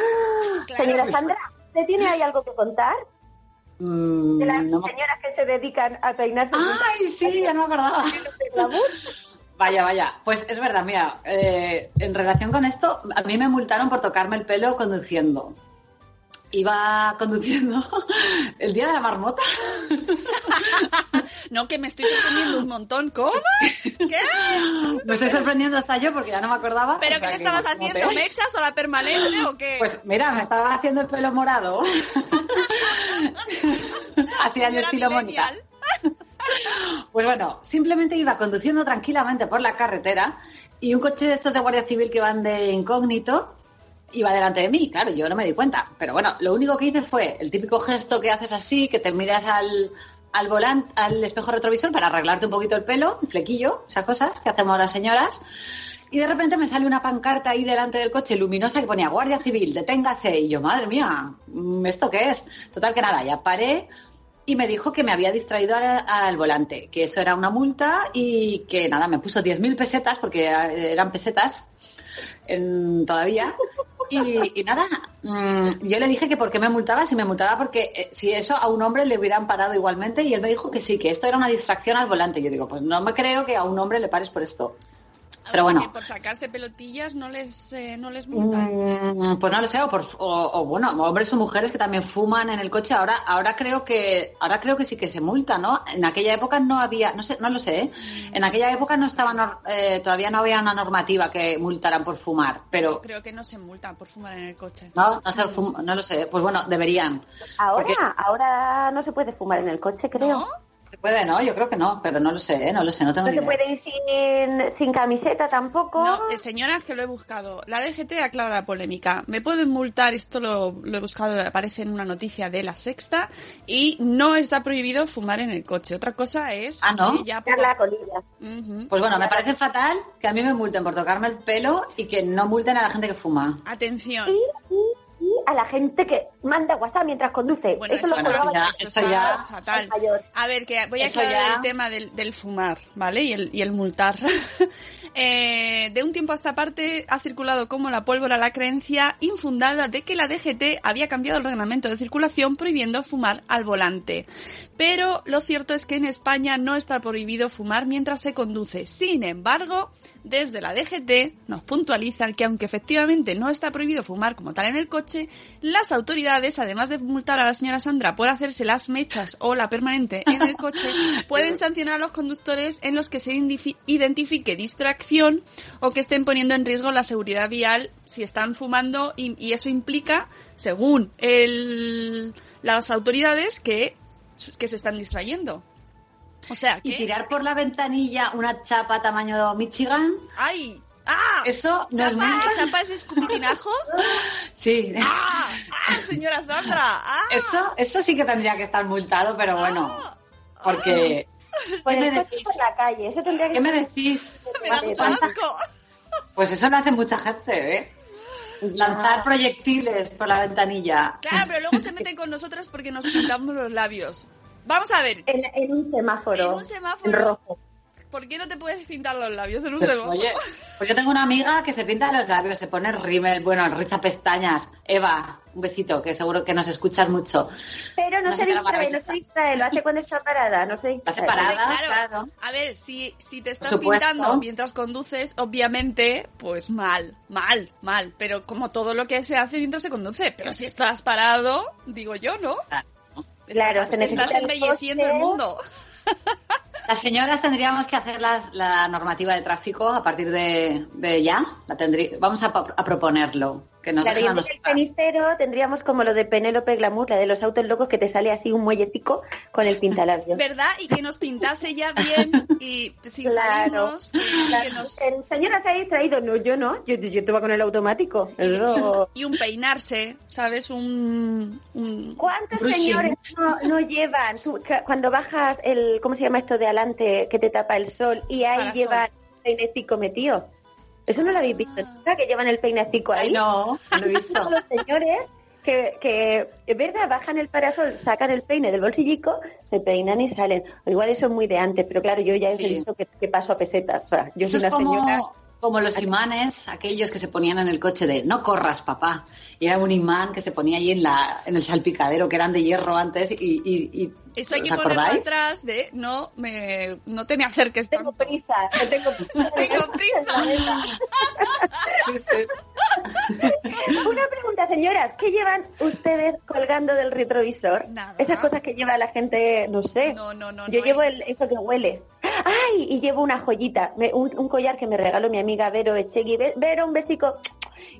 Speaker 1: Claro.
Speaker 3: Señora Sandra, ¿usted tiene ahí algo que contar?
Speaker 2: Mm,
Speaker 3: De las
Speaker 2: no me-
Speaker 3: señoras que se dedican a peinarse y
Speaker 2: Ay, sí, ya no me acordaba. (laughs) Vaya, vaya. Pues es verdad, mira, eh, en relación con esto, a mí me multaron por tocarme el pelo conduciendo. Iba conduciendo (laughs) el día de la marmota. (laughs)
Speaker 1: No, que me estoy sorprendiendo un montón. ¿Cómo? ¿Qué?
Speaker 2: Me estoy sorprendiendo hasta yo porque ya no me acordaba.
Speaker 1: ¿Pero qué
Speaker 2: que
Speaker 1: estabas haciendo? ¿Mechas o la permanente o qué?
Speaker 2: Pues mira, me estaba haciendo el pelo morado. (laughs) Así al estilo Mónica. Pues bueno, simplemente iba conduciendo tranquilamente por la carretera y un coche de estos de Guardia Civil que van de incógnito iba delante de mí. Claro, yo no me di cuenta. Pero bueno, lo único que hice fue el típico gesto que haces así, que te miras al, al volante, al espejo retrovisor para arreglarte un poquito el pelo, un flequillo, esas cosas que hacemos las señoras. Y de repente me sale una pancarta ahí delante del coche luminosa que ponía Guardia Civil, deténgase. Y yo, madre mía, mm, ¿esto qué es? Total que nada, ya paré y me dijo que me había distraído al, al volante, que eso era una multa y que nada, me puso 10.000 pesetas, porque eh, eran pesetas todavía. Y, y nada, mm, yo le dije que por qué me multaba, si me multaba porque eh, si eso a un hombre le hubieran parado igualmente y él me dijo que sí, que esto era una distracción al volante. Yo digo, pues no me creo que a un hombre le pares por esto.
Speaker 1: O
Speaker 2: Pero
Speaker 1: sea
Speaker 2: bueno.
Speaker 1: que por sacarse pelotillas no les, eh, no les multan.
Speaker 2: Mm, Pues no lo sé, o, por- o- o, bueno, hombres o mujeres que también fuman en el coche. Ahora, ahora creo que, ahora creo que sí que se multa, ¿no? En aquella época no había, no sé, no lo sé. ¿eh? En aquella época no estaba, nor- eh, todavía no había una normativa que multaran por fumar, pero
Speaker 1: Creo que no se multan por fumar en el coche.
Speaker 2: no, no, se fum- no lo sé. Pues bueno, deberían.
Speaker 3: Ahora,
Speaker 2: Porque-
Speaker 3: ahora no se puede fumar en el coche, creo.
Speaker 1: ¿No?
Speaker 2: Se puede, ¿no? Yo creo que no, pero no lo sé, ¿eh? no lo sé, no tengo
Speaker 3: No
Speaker 2: ni
Speaker 3: se
Speaker 2: idea.
Speaker 3: puede ir sin, sin camiseta tampoco.
Speaker 1: No, eh, señoras, que lo he buscado. La DGT aclara la polémica. Me pueden multar, esto lo, lo he buscado, aparece en una noticia de La Sexta, y no está prohibido fumar en el coche. Otra cosa es...
Speaker 2: Ah, ¿no?
Speaker 1: ya
Speaker 3: la colilla.
Speaker 2: Pues bueno, me parece fatal que a mí me multen por tocarme el pelo y que no multen a la gente que fuma.
Speaker 1: Atención.
Speaker 3: Y, a la gente que manda WhatsApp mientras conduce.
Speaker 1: Bueno,
Speaker 3: eso
Speaker 1: eso,
Speaker 3: lo
Speaker 2: ya, eso
Speaker 1: está
Speaker 2: ya-
Speaker 1: fatal.
Speaker 3: es mayor.
Speaker 1: A ver, que voy a
Speaker 2: Eso
Speaker 1: aclarar
Speaker 2: ya-
Speaker 1: el tema del, del fumar, ¿vale? Y el, y el multar. (laughs) Eh, de un tiempo a esta parte ha circulado como la pólvora la creencia infundada de que la DGT había cambiado el reglamento de circulación prohibiendo fumar al volante. Pero lo cierto es que en España no está prohibido fumar mientras se conduce. Sin embargo, desde la DGT nos puntualizan que aunque efectivamente no está prohibido fumar como tal en el coche, las autoridades, además de multar a la señora Sandra por hacerse las mechas o la permanente en el coche, (laughs) pueden sancionar a los conductores en los que se identifique distracción o que estén poniendo en riesgo la seguridad vial si están fumando y, y eso implica, según el- las autoridades, que, que se están distrayendo. O sea,
Speaker 2: Y
Speaker 1: que...
Speaker 2: tirar por la ventanilla una chapa tamaño Michigan,
Speaker 1: ¡Ay! ¡Ah!
Speaker 2: eso no es
Speaker 1: ¿Chapa,
Speaker 2: multa.
Speaker 1: ¿Chapa es escupitinajo? (laughs)
Speaker 2: Sí.
Speaker 1: ¡Ah! ¡Ah, señora Sandra! ¡Ah!
Speaker 2: Eso, eso sí que tendría que estar multado, pero bueno, porque
Speaker 3: Por
Speaker 2: ¿qué me
Speaker 3: el coche
Speaker 2: decís?
Speaker 3: por la calle. Eso tendría que
Speaker 2: ¿Qué me decís? (laughs)
Speaker 1: Me da mucho asco.
Speaker 2: Pues eso lo hace mucha gente, ¿eh? Lanzar proyectiles por la ventanilla.
Speaker 1: Claro, pero luego se (laughs) meten con nosotras porque nos pintamos los labios. Vamos a ver,
Speaker 3: en, en un semáforo.
Speaker 1: En un semáforo.
Speaker 3: en rojo.
Speaker 1: ¿Por qué no te puedes pintar los labios en un
Speaker 2: Pues, oye, pues yo tengo una amiga que se pinta los labios, se pone rímel, bueno, riza pestañas. Eva, un besito, que seguro que nos escuchas mucho.
Speaker 3: Pero no
Speaker 2: Una
Speaker 3: se distrae, no se distrae. Lo hace cuando está parada. No se
Speaker 2: Lo hace
Speaker 3: distrae.
Speaker 2: parada.
Speaker 1: Claro,
Speaker 2: claro.
Speaker 1: a ver, si, si te estás pintando mientras conduces, obviamente, pues mal, mal, mal. Pero como todo lo que se hace mientras se conduce. Pero si estás parado, digo yo, ¿no?
Speaker 3: Claro,
Speaker 1: estás,
Speaker 3: se necesita
Speaker 1: estás
Speaker 3: el
Speaker 1: embelleciendo
Speaker 3: coche.
Speaker 1: el mundo. (laughs)
Speaker 2: Las señoras tendríamos que hacer las- la normativa de tráfico a partir de, ya. La tendrí- vamos a proponerlo. Que nos
Speaker 3: Claro,
Speaker 2: nosotras.
Speaker 3: cenicero tendríamos como lo de Penélope Glamour, la de los autos locos que te sale así un muellecico con el pintalabios.
Speaker 1: ¿Verdad? Y que nos pintase ya bien y sin
Speaker 3: Claro.
Speaker 1: salirnos. que- que
Speaker 3: Claro.
Speaker 1: nos-
Speaker 3: El señor se ha distraído, no, yo no, yo, yo te voy con el automático.
Speaker 1: Y un peinarse, ¿sabes? Un, un-
Speaker 3: ¿Cuántos
Speaker 2: Brushing.
Speaker 3: señores no, no llevan tú, cuando bajas el, ¿cómo se llama esto de adelante que te tapa el sol y ahí
Speaker 1: Parasol.
Speaker 3: llevan el peinecico metido? Eso no lo habéis visto, nunca, que llevan el peinecico ahí.
Speaker 2: Ay, no, no lo he visto.
Speaker 3: los señores que, que, es verdad, bajan el parasol, sacan el peine del bolsillico, se peinan y salen. O igual eso es muy de antes, pero claro, yo ya he
Speaker 2: Sí.
Speaker 3: visto que, que paso a pesetas. O sea, yo
Speaker 2: Eso
Speaker 3: soy
Speaker 2: es
Speaker 3: una señora...
Speaker 2: como, los imanes, aquellos que se ponían en el coche de no corras, papá. Y era un imán que se ponía ahí en, la, en el salpicadero, que eran de hierro antes. Y, y- y-
Speaker 1: Eso hay
Speaker 2: ¿os
Speaker 1: que ponerlo atrás de no me no te me acerques
Speaker 3: Tengo
Speaker 1: tanto.
Speaker 3: prisa, no tengo (laughs) prisa.
Speaker 1: Tengo prisa. (laughs)
Speaker 3: Una pregunta, señoras, ¿qué llevan ustedes colgando del retrovisor?
Speaker 1: Nada.
Speaker 3: Esas cosas que lleva la gente, no sé.
Speaker 1: No, no, no,
Speaker 3: Yo
Speaker 1: no
Speaker 3: llevo
Speaker 1: hay-
Speaker 3: el, eso que huele. ¡Ay! Y llevo una joyita, un, un collar que me regaló mi amiga Vero Echegui. Ve- Vero, un besico.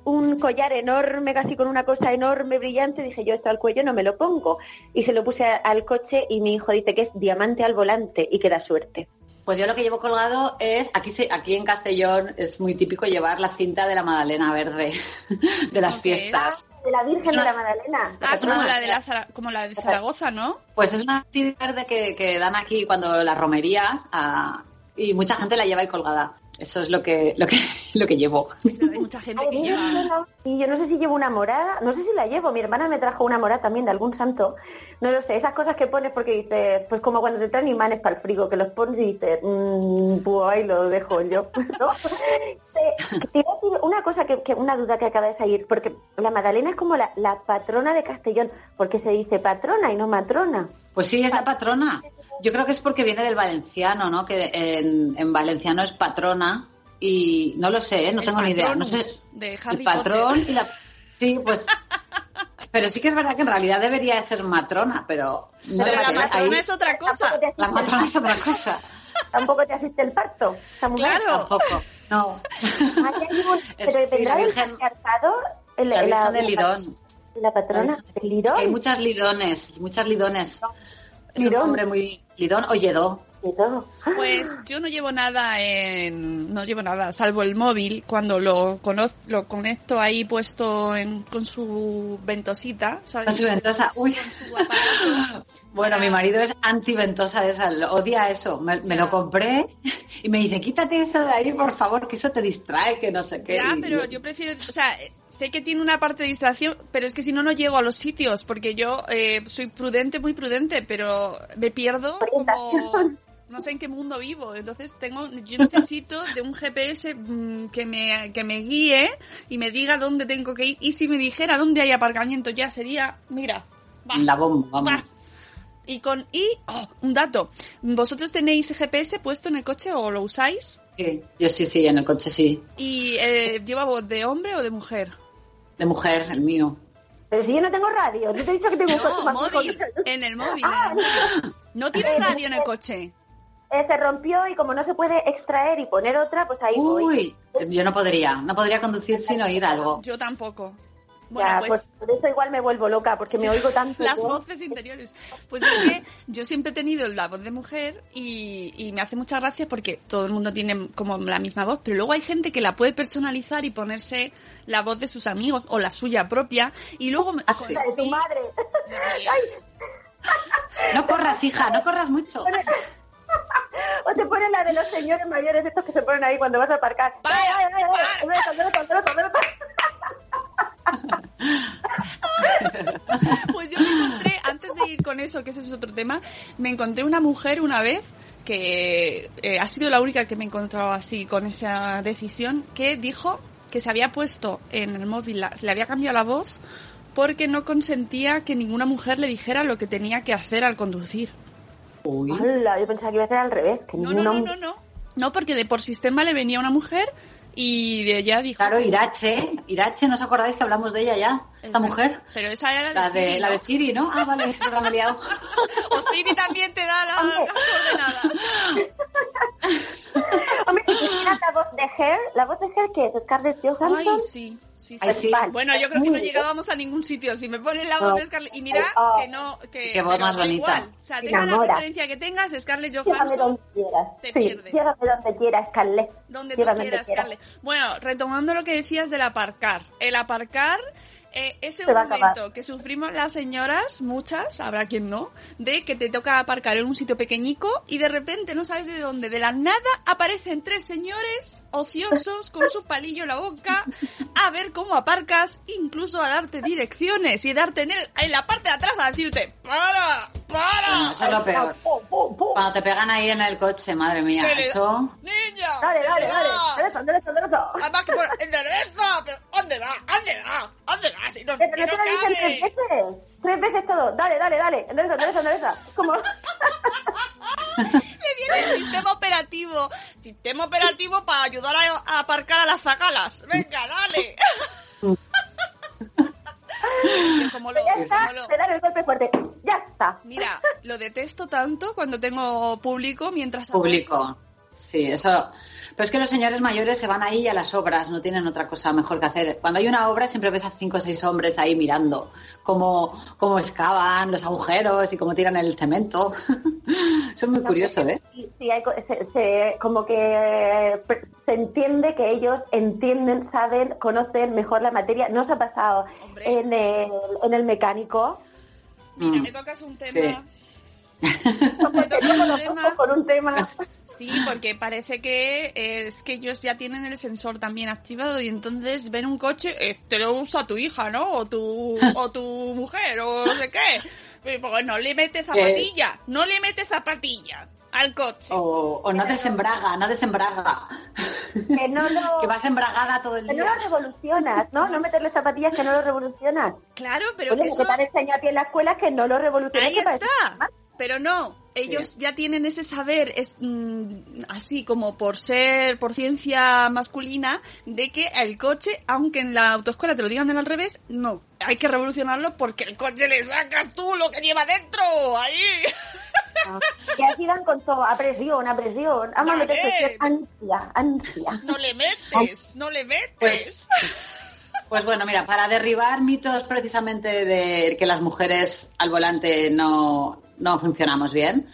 Speaker 3: Un collar enorme, casi con una cosa enorme, brillante. Dije yo, esto al cuello no me lo pongo. Y se lo puse a- al coche y mi hijo dice que es diamante al volante y que da suerte.
Speaker 2: Pues yo lo que llevo colgado es, aquí se- aquí en Castellón es muy típico llevar la cinta de la Magdalena verde (laughs) de las fiestas.
Speaker 3: De la Virgen
Speaker 2: una-
Speaker 3: de la Magdalena.
Speaker 1: Ah, como
Speaker 2: Perdona.
Speaker 1: la de, la como la de Zaragoza, ¿no?
Speaker 2: Pues es una cinta verde que, que dan aquí cuando la romería ah, y mucha gente la lleva ahí colgada. Eso es lo que, lo que, (laughs) lo que llevo.
Speaker 1: Hay mucha gente que lleva...
Speaker 3: no- Y yo no sé si llevo una morada, no sé si la llevo. Mi hermana me trajo una morada también de algún santo. No lo sé, esas cosas que pones porque dices, pues como cuando te traen imanes para el frigo, que los pones y dices, mmm, pues ahí lo dejo yo. (laughs) ¿no? Te- te iba a decir una cosa, que, que una duda que acaba de salir, porque la Magdalena es como la, la patrona de Castellón, porque se dice patrona y no matrona.
Speaker 2: Pues sí, es la patrona. Yo creo que es porque viene del valenciano, ¿no? Que en, en valenciano es patrona y no lo sé, ¿eh? no
Speaker 1: El
Speaker 2: tengo ni idea. No sé,
Speaker 1: de Harry
Speaker 2: el patrón
Speaker 1: Potter.
Speaker 2: y la... Sí, pues... Pero sí que es verdad que en realidad debería ser matrona, pero... no
Speaker 1: Pero la matrona
Speaker 2: ahí-
Speaker 1: es otra cosa.
Speaker 2: La matrona es otra cosa.
Speaker 3: Tampoco te asiste el parto. esa mujer.
Speaker 1: Claro.
Speaker 2: Tampoco. No. (laughs) Es-
Speaker 3: pero
Speaker 2: sí, la
Speaker 3: del
Speaker 2: Virgen-
Speaker 3: el-
Speaker 2: La Virgen
Speaker 3: la-
Speaker 2: Lidón.
Speaker 3: La patrona del Lidón.
Speaker 2: Hay muchas lidones, muchas lidones. Es un nombre muy... Lidón o.
Speaker 3: Lidón.
Speaker 1: Pues yo no llevo nada en, no llevo nada, salvo el móvil, cuando lo, cono- lo conecto ahí puesto en, con su ventosita, ¿sabes?
Speaker 2: Con su ventosa. Uy.
Speaker 1: Con su aparato. (laughs)
Speaker 2: Bueno, mi marido es anti-ventosa de esa, lo- odia eso. Me, lo compré y me dice, quítate eso de ahí, por favor, que eso te distrae, que no sé qué.
Speaker 1: Ya, pero yo prefiero, o sea, eh, sé que tiene una parte de distracción, pero es que si no, no llego a los sitios, porque yo eh, soy prudente, muy prudente, pero me pierdo como... No sé en qué mundo vivo, entonces tengo, yo necesito de un GPS mm, que me, que me guíe y me diga dónde tengo que ir. Y si me dijera dónde hay aparcamiento ya sería, mira, va,
Speaker 2: La bomba, vamos.
Speaker 1: va. Y con, y, oh, un dato, ¿vosotros tenéis GPS puesto en el coche o lo usáis?
Speaker 2: Sí, yo sí, sí, en el coche sí.
Speaker 1: ¿Y eh, lleva voz de hombre o de mujer?
Speaker 2: De mujer, el mío.
Speaker 3: Pero si yo no tengo radio, yo te he dicho que tengo un coche
Speaker 1: No,
Speaker 3: más
Speaker 1: móvil, en el móvil.
Speaker 3: Ah,
Speaker 1: en el móvil. No tiene radio en el coche.
Speaker 3: Eh, se rompió y como no se puede extraer y poner otra, pues ahí voy.
Speaker 2: Uy, yo no podría, no podría conducir sin oír algo.
Speaker 1: Yo tampoco. Bueno,
Speaker 3: ya,
Speaker 1: pues,
Speaker 3: pues, por eso igual me vuelvo loca, porque me oigo tanto.
Speaker 1: las voces interiores. Pues es que yo siempre he tenido la voz de mujer y, y me hace mucha gracia porque todo el mundo tiene como la misma voz, pero luego hay gente que la puede personalizar y ponerse la voz de sus amigos o la suya propia y luego me-
Speaker 2: Ah,
Speaker 3: de tu madre.
Speaker 2: No corras, hija, no corras mucho.
Speaker 3: O te ponen la de los señores mayores, estos que se ponen ahí cuando vas a aparcar.
Speaker 1: Para, para. (laughs) Pues yo me encontré, antes de ir con eso, que ese es otro tema, me encontré una mujer una vez que eh, ha sido la única que me he encontrado así con esa decisión, que dijo que se había puesto en el móvil, la- se le había cambiado la voz porque no consentía que ninguna mujer le dijera lo que tenía que hacer al conducir.
Speaker 2: Uy.
Speaker 3: Hola, yo pensaba que iba a ser al revés. Que
Speaker 1: No, no, no, no, no. No, porque de por sistema le venía una mujer y de ella dijo...
Speaker 2: Claro, Irache, Irache, ¿no os acordáis que hablamos de ella ya? Esta mujer.
Speaker 1: Pero esa era
Speaker 2: La de,
Speaker 1: Siri,
Speaker 2: la
Speaker 1: ¿no?
Speaker 2: de Siri, ¿no? Ah, vale, es verdad, me he liado. (laughs)
Speaker 1: O Siri también te da la- las coordenadas.
Speaker 3: Hombre, (laughs) la voz de Her, la voz de Her que es Scarlett
Speaker 1: Ay,
Speaker 3: Johansson.
Speaker 1: sí, sí, sí.
Speaker 2: Ay, sí.
Speaker 3: Vale.
Speaker 1: Bueno, yo creo que no llegábamos a ningún sitio. Si me ponen la
Speaker 2: No.
Speaker 1: voz de Scarlett... Y mira
Speaker 3: Oh.
Speaker 1: que no... Que,
Speaker 2: voz más bonita.
Speaker 1: igual. O sea, tenga la referencia que tengas, Scarlett
Speaker 3: Llévame
Speaker 1: Johansson,
Speaker 3: donde quieras.
Speaker 1: te
Speaker 3: sí,
Speaker 1: pierdes.
Speaker 3: llévame donde quieras, Scarlett.
Speaker 1: donde tú
Speaker 3: Llévame
Speaker 1: quieras, Scarlett. Bueno, retomando lo que decías del aparcar. El aparcar... eh, ese momento que sufrimos las señoras, muchas, habrá quien no, de que te toca aparcar en un sitio pequeñico y de repente no sabes de dónde, de la nada aparecen tres señores ociosos con su palillo en la boca a ver cómo aparcas, incluso a darte direcciones y darte en, el- en la parte de atrás a decirte ¡Para!
Speaker 2: No,
Speaker 1: ¡Para!
Speaker 2: eso es lo peor. Cuando te pegan ahí en el coche, madre mía,
Speaker 1: Que le-
Speaker 2: eso...
Speaker 1: ¡Niña!
Speaker 3: Dale, dale,
Speaker 1: ¿qué
Speaker 3: dale. Derecha, derecha, derecha.
Speaker 1: Además que por en derecha, pero ¿dónde va? ¿Dónde va? ¿Dónde va? No,
Speaker 3: Pero no
Speaker 1: no
Speaker 3: te lo dicen tres veces. Tres veces todo. Dale, dale, dale. Endereza, endereza, endereza. Como... (laughs)
Speaker 1: Le viene el sistema operativo. Sistema operativo para ayudar a, a aparcar a las zagalas. Venga, dale. (laughs) Como lo,
Speaker 3: ya
Speaker 1: como
Speaker 3: está.
Speaker 1: lo-
Speaker 3: Me dan el golpe fuerte. Ya está.
Speaker 1: Mira, lo detesto tanto cuando tengo público mientras.
Speaker 2: Público. Sí, eso. Pero es que los señores mayores se van ahí a las obras, no tienen otra cosa mejor que hacer. Cuando hay una obra siempre ves a cinco o seis hombres ahí mirando cómo, cómo excavan los agujeros y cómo tiran el cemento. (laughs) Eso es muy
Speaker 3: No,
Speaker 2: curioso, ¿eh?
Speaker 3: sí, sí, hay co- se- se- como que eh, se entiende que ellos entienden, saben, conocen mejor la materia. ¿No os ha pasado
Speaker 1: Hombre.
Speaker 3: en el, en el mecánico?
Speaker 1: Mira,
Speaker 2: Mm.
Speaker 1: me tocas un
Speaker 2: Sí.
Speaker 1: tema.
Speaker 3: Como
Speaker 1: Me tocas un
Speaker 3: nosotros
Speaker 1: tema.
Speaker 3: con un tema. (laughs)
Speaker 1: Sí, porque parece que eh, es que ellos ya tienen el sensor también activado y entonces ven un coche, este lo usa tu hija, ¿no? O tu, o tu mujer, o no sé qué. Pues no le mete (laughs) zapatilla, no le mete zapatilla al coche.
Speaker 2: O, o no desembraga, no desembraga.
Speaker 3: Que no lo, (laughs)
Speaker 2: que vas embragada todo el
Speaker 3: que no
Speaker 2: día.
Speaker 3: lo revolucionas, ¿no? No meterle zapatillas que no lo revolucionas.
Speaker 1: Claro, pero
Speaker 3: Oye,
Speaker 1: que eso...
Speaker 3: te han enseñado a ti en la escuela es que no lo revoluciones.
Speaker 1: Ahí está. Pero no, ellos ya tienen ese saber, es mm, así como por ser, por ciencia masculina, de que el coche, aunque en la autoescuela te lo digan del al revés, no, hay que revolucionarlo porque el coche le sacas tú lo que lleva dentro, ahí.
Speaker 3: Y así dan con todo, a presión, a presión. Vamos a meter
Speaker 1: Vale.
Speaker 3: presión, ansia, ansia.
Speaker 1: No le metes, no le metes.
Speaker 2: Pues, pues bueno, mira, para derribar mitos precisamente de que las mujeres al volante no, no funcionamos bien,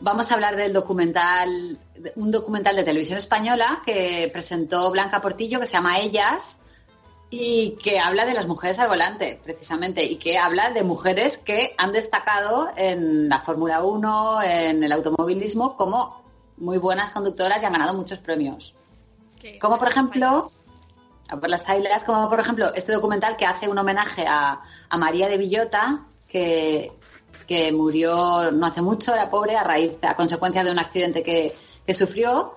Speaker 2: vamos a hablar del documental, un documental de televisión española que presentó Blanca Portillo que se llama Ellas y que habla de las mujeres al volante, precisamente, y que habla de mujeres que han destacado en la Fórmula 1, en el automovilismo, como muy buenas conductoras y han ganado muchos premios. Como por ejemplo, por las ailas, como por ejemplo este documental que hace un homenaje a, a María de Villota, que, que murió no hace mucho, la pobre, a raíz, a consecuencia de un accidente que, que sufrió.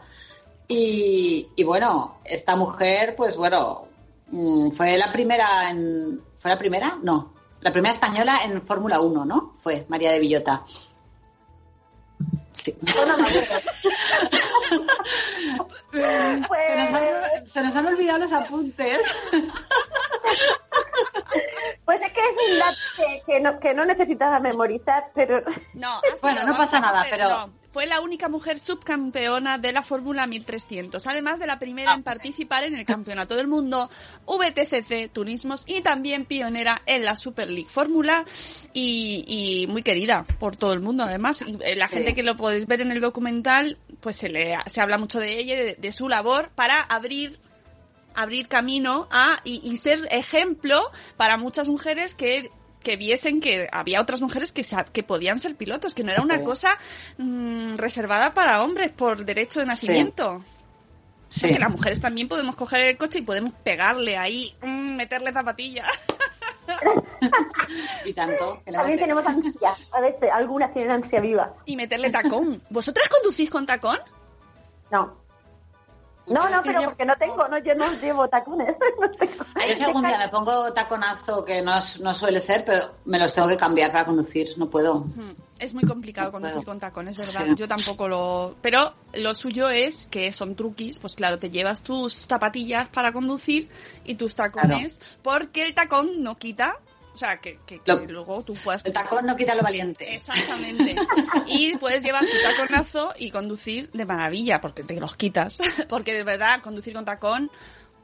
Speaker 2: Y, y bueno, esta mujer, pues bueno, mm, fue la primera en. ¿Fue la primera? No. La primera española en Fórmula 1, ¿no? Fue María de Villota. Sí. (laughs) Se nos,
Speaker 3: Pues,
Speaker 2: han, se nos han olvidado los apuntes.
Speaker 3: pues es que es un que, no, que no necesitaba memorizar, pero
Speaker 1: No, (laughs)
Speaker 2: Bueno, no pasa nada, pero-
Speaker 1: no. Fue la única mujer subcampeona de la Fórmula 1300, además de la primera en participar en el Campeonato del Mundo, VTCC Turismos y también pionera en la Super League Fórmula y, y muy querida por todo el mundo además. Y eh, la
Speaker 2: Sí.
Speaker 1: gente que lo podéis ver en el documental, pues se, le, se habla mucho de ella, de, de su labor para abrir abrir camino a y, y ser ejemplo para muchas mujeres que que viesen que había otras mujeres que, que podían ser pilotos, que no era una
Speaker 2: Sí.
Speaker 1: cosa mm, reservada para hombres por derecho de nacimiento.
Speaker 2: Sí.
Speaker 1: Porque las mujeres también podemos coger el coche y podemos pegarle ahí, mm, meterle zapatilla. (laughs)
Speaker 2: Y tanto. que la
Speaker 3: también tenemos ansia. A veces algunas tienen ansia viva.
Speaker 1: y meterle tacón. ¿Vosotras conducís con tacón?
Speaker 3: No. No, no, pero porque no tengo, no, yo no llevo tacones. (laughs) No tengo.
Speaker 2: Yo si algún día me pongo taconazo, que no, es- no suele ser, pero me los tengo que cambiar para conducir, no puedo.
Speaker 1: Mm, Es muy complicado
Speaker 2: No
Speaker 1: conducir
Speaker 2: puedo.
Speaker 1: con tacón, es verdad.
Speaker 2: Sí.
Speaker 1: Yo tampoco lo... Pero lo suyo es que son truquis, pues claro, te llevas tus zapatillas para conducir y tus tacones, porque el tacón no quita, o sea, que, que- que
Speaker 2: Lo-
Speaker 1: luego tú puedas...
Speaker 2: El tacón no quita lo valiente.
Speaker 1: Exactamente. (laughs) Y puedes llevar tu taconazo y conducir de maravilla, porque te los quitas. (laughs) Porque de verdad, conducir con tacón,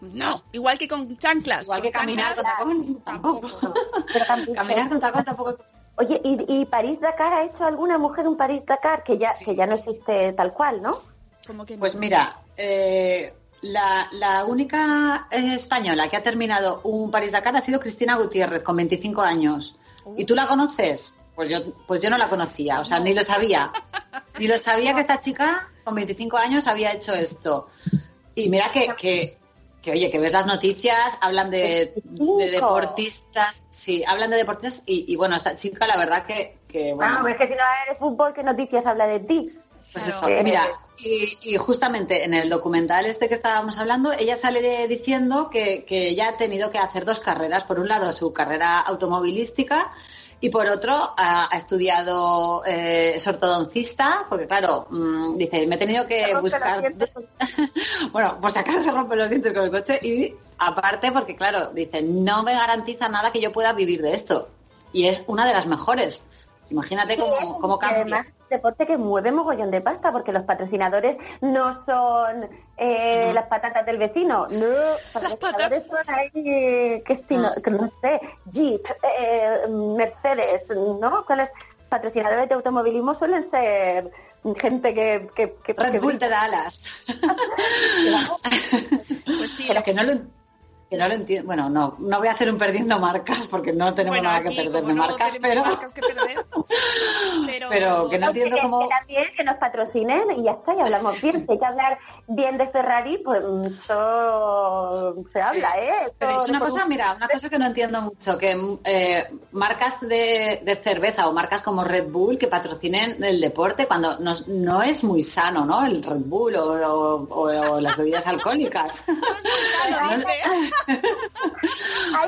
Speaker 1: no. Igual que con chanclas.
Speaker 2: Igual que caminar con tacón, tampoco. (laughs)
Speaker 3: Pero tampoco.
Speaker 2: Caminar con tacón tampoco.
Speaker 3: Oye, ¿y, y París-Dakar ha hecho alguna mujer un París-Dakar? Que ya, que ya no existe tal cual, ¿no?
Speaker 1: Como que no.
Speaker 2: Pues mira, eh, la, la única eh, española que ha terminado un París-Dakar ha sido Cristina Gutiérrez, con 25 años. ¿Y tú la conoces? Pues yo, pues yo no la conocía, o sea, ni lo sabía. Ni lo sabía que esta chica, con 25 años, había hecho esto. Y mira que, que, que, oye, que ves las noticias, hablan de, de
Speaker 3: 25.
Speaker 2: deportistas, sí, hablan de deportistas y, y bueno, esta chica la verdad que, que bueno,
Speaker 3: Ah, pues es que si no eres fútbol, ¿qué noticias habla de ti?
Speaker 2: Pues
Speaker 1: Claro.
Speaker 2: eso, mira, y, y justamente en el documental este que estábamos hablando, ella sale de- diciendo que, que ella ha tenido que hacer dos carreras. Por un lado, su carrera automovilística y por otro, ha, ha estudiado, eh, es ortodoncista, porque claro, mm, dice, me he tenido que buscar... (laughs) bueno, por si acaso se rompen los dientes con el coche y aparte porque claro, dice, no me garantiza nada que yo pueda vivir de esto. Y es una de las mejores Imagínate cómo, cómo
Speaker 3: Y
Speaker 2: cambia.
Speaker 3: además, deporte que mueve mogollón de pasta, porque los patrocinadores no son eh, las patatas del vecino, no, (laughs) los patrocinadores son ahí, eh, que, si no, que no sé, Jeep, eh, Mercedes, ¿no? ¿Cuáles patrocinadores de automovilismo suelen ser gente que... que, que
Speaker 2: Red
Speaker 3: que
Speaker 2: Bull te da alas. (laughs) (laughs)
Speaker 1: Pues sí,
Speaker 2: que no lo, no lo entiendo. Bueno, no, no voy a hacer un perdiendo marcas porque no tenemos
Speaker 1: bueno,
Speaker 2: nada que
Speaker 1: aquí,
Speaker 2: perder de
Speaker 1: no
Speaker 2: marcas, pero,
Speaker 1: marcas que perder, (laughs) pero,
Speaker 2: pero que no
Speaker 3: que,
Speaker 2: entiendo
Speaker 3: que
Speaker 2: cómo.
Speaker 3: también que nos patrocinen y ya está, y hablamos bien. Si hay que hablar bien de Ferrari, pues eso se habla, ¿eh?
Speaker 2: Pero es una
Speaker 3: no-
Speaker 2: cosa, mira, una cosa que no entiendo mucho, que eh, marcas de, de cerveza o marcas como Red Bull que patrocinen el deporte cuando no, no es muy sano, ¿no? El Red Bull o, o- o- o las bebidas alcohólicas.
Speaker 1: Lo (laughs) dice.
Speaker 3: Ahí
Speaker 2: No